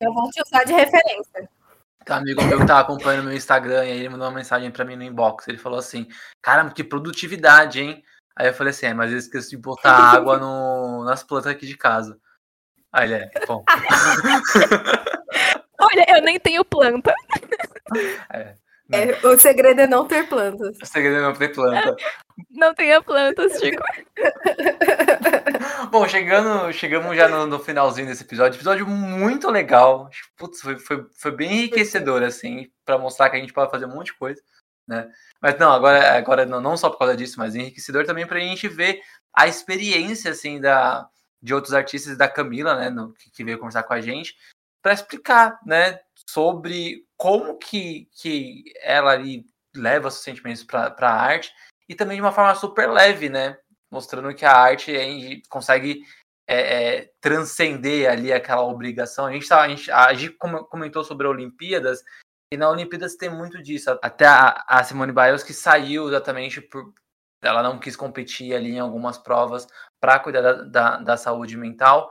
Eu vou te usar de referência. Tem um amigo meu que tava acompanhando meu Instagram e aí ele mandou uma mensagem pra mim no inbox. Ele falou assim: Cara, que produtividade, hein? Aí eu falei assim, é, mas eu esqueci de botar [LAUGHS] água no, nas plantas aqui de casa. Aí ele é, bom. [LAUGHS] Olha, eu nem tenho planta. É, é, o segredo é não ter plantas. O segredo é não ter planta. [LAUGHS] Não tenha plantas, Chico. [LAUGHS] Bom, chegando, chegamos já no, no, finalzinho desse episódio. Episódio muito legal. Putz, foi, foi, foi bem enriquecedor, assim, para mostrar que a gente pode fazer um monte de coisa né? Mas não, agora, agora não, não só por causa disso, mas enriquecedor também para a gente ver a experiência assim da de outros artistas da Camila, né, no, que, que veio conversar com a gente, para explicar, né, sobre como que, que ela ali leva seus sentimentos para a arte e também de uma forma super leve, né, mostrando que a arte é, consegue é, é, transcender ali aquela obrigação. A gente, tá, a gente, a comentou sobre Olimpíadas e na Olimpíadas tem muito disso. Até a, a Simone Biles que saiu exatamente por. Ela não quis competir ali em algumas provas para cuidar da, da, da, saúde mental.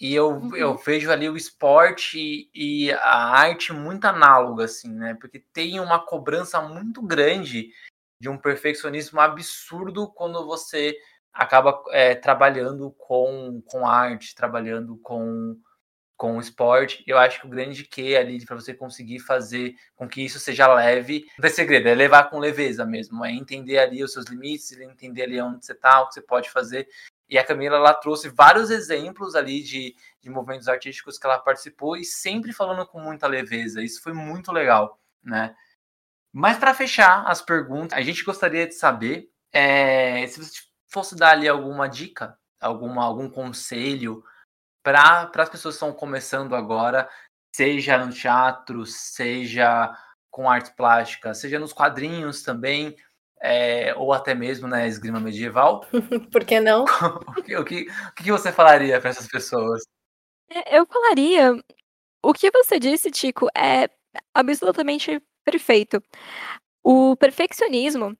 E eu, uhum. eu vejo ali o esporte e a arte muito análoga, assim, né? Porque tem uma cobrança muito grande de um perfeccionismo absurdo quando você acaba é, trabalhando com, com arte, trabalhando com com o esporte. Eu acho que o grande que ali para você conseguir fazer com que isso seja leve, não tem segredo, é levar com leveza mesmo, é entender ali os seus limites, entender ali onde você está, o que você pode fazer. E a Camila ela trouxe vários exemplos ali de, de movimentos artísticos que ela participou e sempre falando com muita leveza. Isso foi muito legal, né? Mas para fechar as perguntas, a gente gostaria de saber é, se você fosse dar ali alguma dica, alguma, algum conselho para as pessoas que estão começando agora, seja no teatro, seja com arte plástica, seja nos quadrinhos também, é, ou até mesmo na esgrima medieval. [LAUGHS] Por que não? [LAUGHS] o, que, o, que, o que você falaria para essas pessoas? É, eu falaria. O que você disse, Tico, é absolutamente perfeito. O perfeccionismo,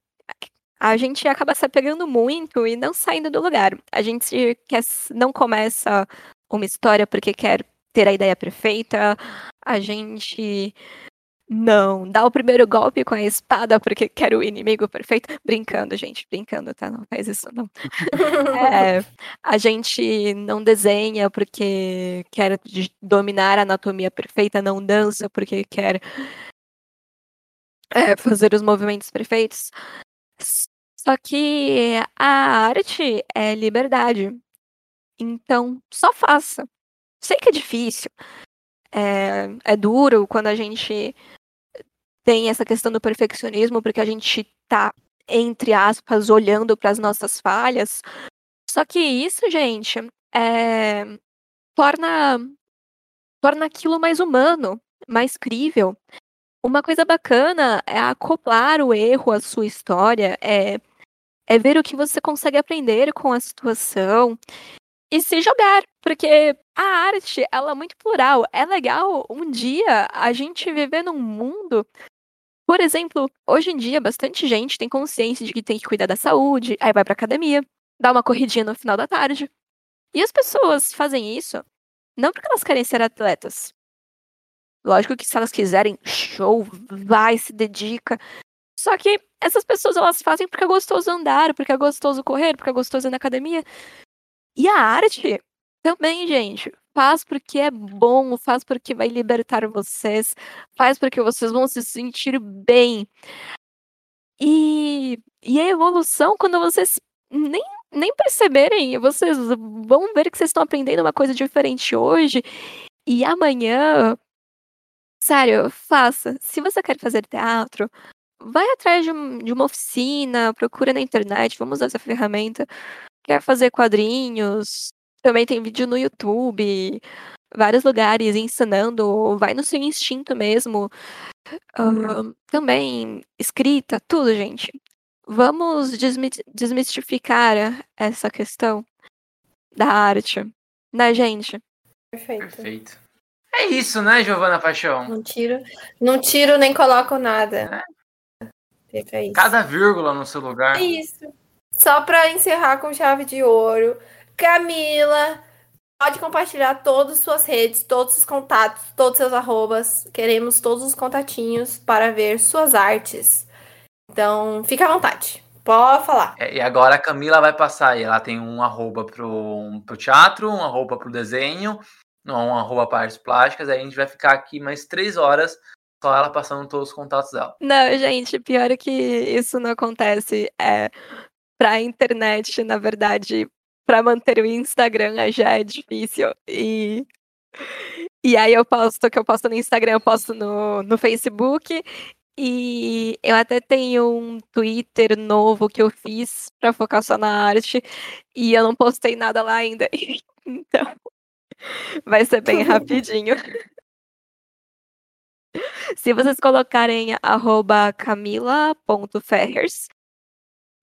a gente acaba se apegando muito e não saindo do lugar. A gente quer, não começa uma história porque quer ter a ideia perfeita. A gente não dá o primeiro golpe com a espada porque quer o inimigo perfeito. Brincando, gente, brincando, tá? Não faz isso, não. [LAUGHS] é, a gente não desenha porque quer dominar a anatomia perfeita, não dança porque quer é, fazer os movimentos perfeitos. Só que a arte é liberdade. Então, só faça. Sei que é difícil. É, é duro quando a gente tem essa questão do perfeccionismo, porque a gente tá, entre aspas, olhando para as nossas falhas. Só que isso, gente, é, torna, torna aquilo mais humano, mais crível. Uma coisa bacana é acoplar o erro à sua história, é, é ver o que você consegue aprender com a situação e se jogar, porque a arte, ela é muito plural. É legal um dia a gente viver num mundo por exemplo, hoje em dia, bastante gente tem consciência de que tem que cuidar da saúde, aí vai pra academia, dá uma corridinha no final da tarde. E as pessoas fazem isso não porque elas querem ser atletas. Lógico que se elas quiserem, show, vai, se dedica. Só que essas pessoas elas fazem porque é gostoso andar, porque é gostoso correr, porque é gostoso ir na academia. E a arte também, gente. Faz porque é bom, faz porque vai libertar vocês, faz porque vocês vão se sentir bem. E, e a evolução, quando vocês nem, nem perceberem, vocês vão ver que vocês estão aprendendo uma coisa diferente hoje, e amanhã. Sério, faça. Se você quer fazer teatro, vai atrás de, um, de uma oficina, procura na internet, vamos usar essa ferramenta. Quer fazer quadrinhos, também tem vídeo no YouTube, vários lugares ensinando, vai no seu instinto mesmo. Uh, também escrita, tudo, gente. Vamos desmistificar essa questão da arte, da gente. Perfeito. Perfeito. É isso, né, Giovana Paixão? Não tiro, não tiro nem coloco nada. É. Cada vírgula no seu lugar. É isso. Só para encerrar com chave de ouro, Camila, pode compartilhar todas as suas redes, todos os contatos, todos os seus arrobas. Queremos todos os contatinhos para ver suas artes. Então, fica à vontade. Pode falar. É, e agora a Camila vai passar aí. Ela tem um arroba pro, pro teatro, um arroba pro desenho, um arroba para artes plásticas. Aí a gente vai ficar aqui mais três horas só ela passando todos os contatos dela. Não, gente, pior é que isso não acontece. É, pra internet, na verdade, para manter o Instagram já é difícil. E, e aí eu posto que eu posto no Instagram, eu posto no, no Facebook. E eu até tenho um Twitter novo que eu fiz para focar só na arte. E eu não postei nada lá ainda. [LAUGHS] Então, vai ser bem rapidinho. Se vocês colocarem camila.ferrers,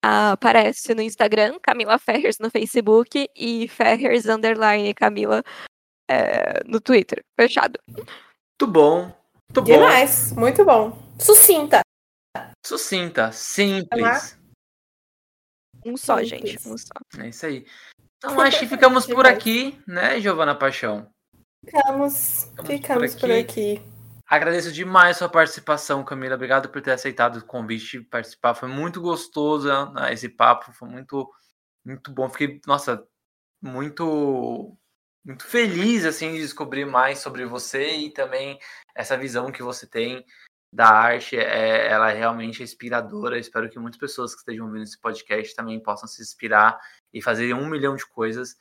aparece no Instagram, Camila Ferrers no Facebook e Ferrers underline Camila é, no Twitter. Fechado. Muito bom. Muito Demais. bom. Muito bom. Sucinta. Sucinta. Simples. Um só, Simples. gente. Um só. É isso aí. Então acho que ficamos por aqui, né, Giovana Paixão? Ficamos, ficamos, ficamos por aqui. Por aqui. Agradeço demais sua participação, Camila. Obrigado por ter aceitado o convite participar. Foi muito gostoso né, esse papo, foi muito, muito bom. Fiquei, nossa, muito, muito feliz assim de descobrir mais sobre você e também essa visão que você tem da arte. É, ela é realmente inspiradora. Espero que muitas pessoas que estejam ouvindo esse podcast também possam se inspirar e fazer um milhão de coisas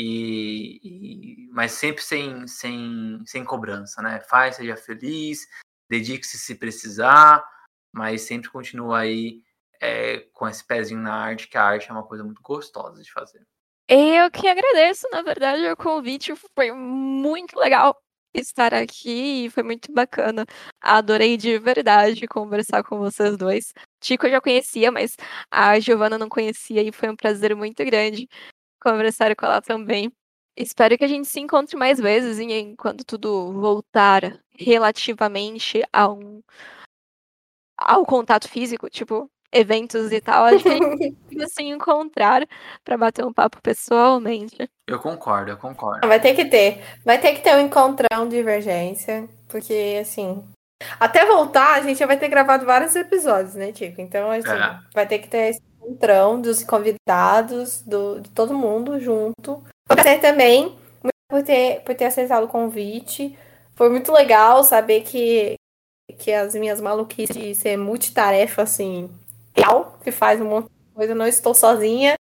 e, e, mas sempre sem, sem, sem cobrança, né? Faz, seja feliz, dedique-se se precisar, mas sempre continua aí é, com esse pezinho na arte, que a arte é uma coisa muito gostosa de fazer. Eu que agradeço, na verdade, o convite foi muito legal estar aqui foi muito bacana. Adorei de verdade conversar com vocês dois. Tico eu já conhecia, mas a Giovana não conhecia e foi um prazer muito grande conversar com ela também. espero que a gente se encontre mais vezes e quando tudo voltar relativamente a um ao contato físico, tipo, eventos e tal, acho que a gente precisa se encontrar para bater um papo pessoalmente. Eu concordo, eu concordo. Vai ter que ter. Vai ter que ter um encontrão de divergência, porque assim. Até voltar, a gente já vai ter gravado vários episódios, né, Tico? Então, assim, É. vai ter que ter esse encontrão dos convidados, do, de todo mundo junto. Você também, por ter, por ter aceitado o convite. Foi muito legal saber que, que as minhas maluquices de ser multitarefa, assim, real, que faz um monte de coisa, não estou sozinha.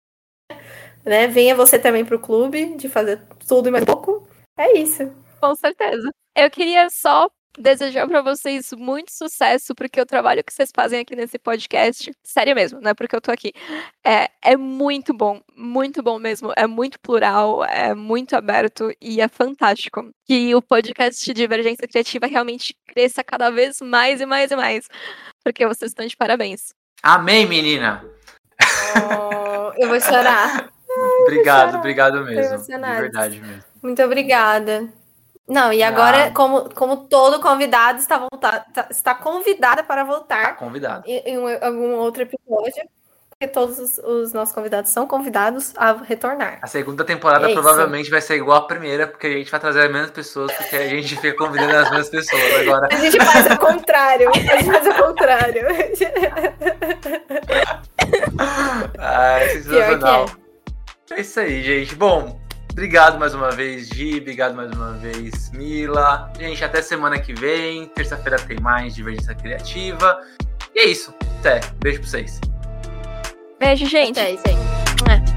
Né? Venha você também pro clube de fazer tudo e mais pouco. É isso. Com certeza. Eu queria só desejar para vocês muito sucesso, porque o trabalho que vocês fazem aqui nesse podcast, sério mesmo, não é porque eu tô aqui, é, é muito bom, muito bom mesmo, é muito plural, é muito aberto e é fantástico. Que o podcast Divergência Criativa realmente cresça cada vez mais e mais e mais, porque vocês estão de parabéns. Amém, menina! Oh, eu vou chorar. [LAUGHS] Obrigado, chorar. obrigado mesmo. De verdade mesmo. Muito obrigada. Não, e agora, Ah. como, como todo convidado está, voltar, tá- está convidada para Tá voltar convidado. em, em um- algum outro episódio, porque todos os, os nossos convidados são convidados a retornar. A segunda temporada É provavelmente vai ser igual a primeira, porque a gente vai trazer mesmas pessoas, porque a gente fica convidando as mesmas pessoas agora. A gente faz o contrário. A gente faz o contrário. [LAUGHS] Ah, é que sensacional. é. É isso aí, gente. Bom, obrigado mais uma vez, Gi. Obrigado mais uma vez, Mila. Gente, até semana que vem. Terça-feira tem mais Divergência Criativa. E é isso. Até. Beijo pra vocês. Beijo, gente. É isso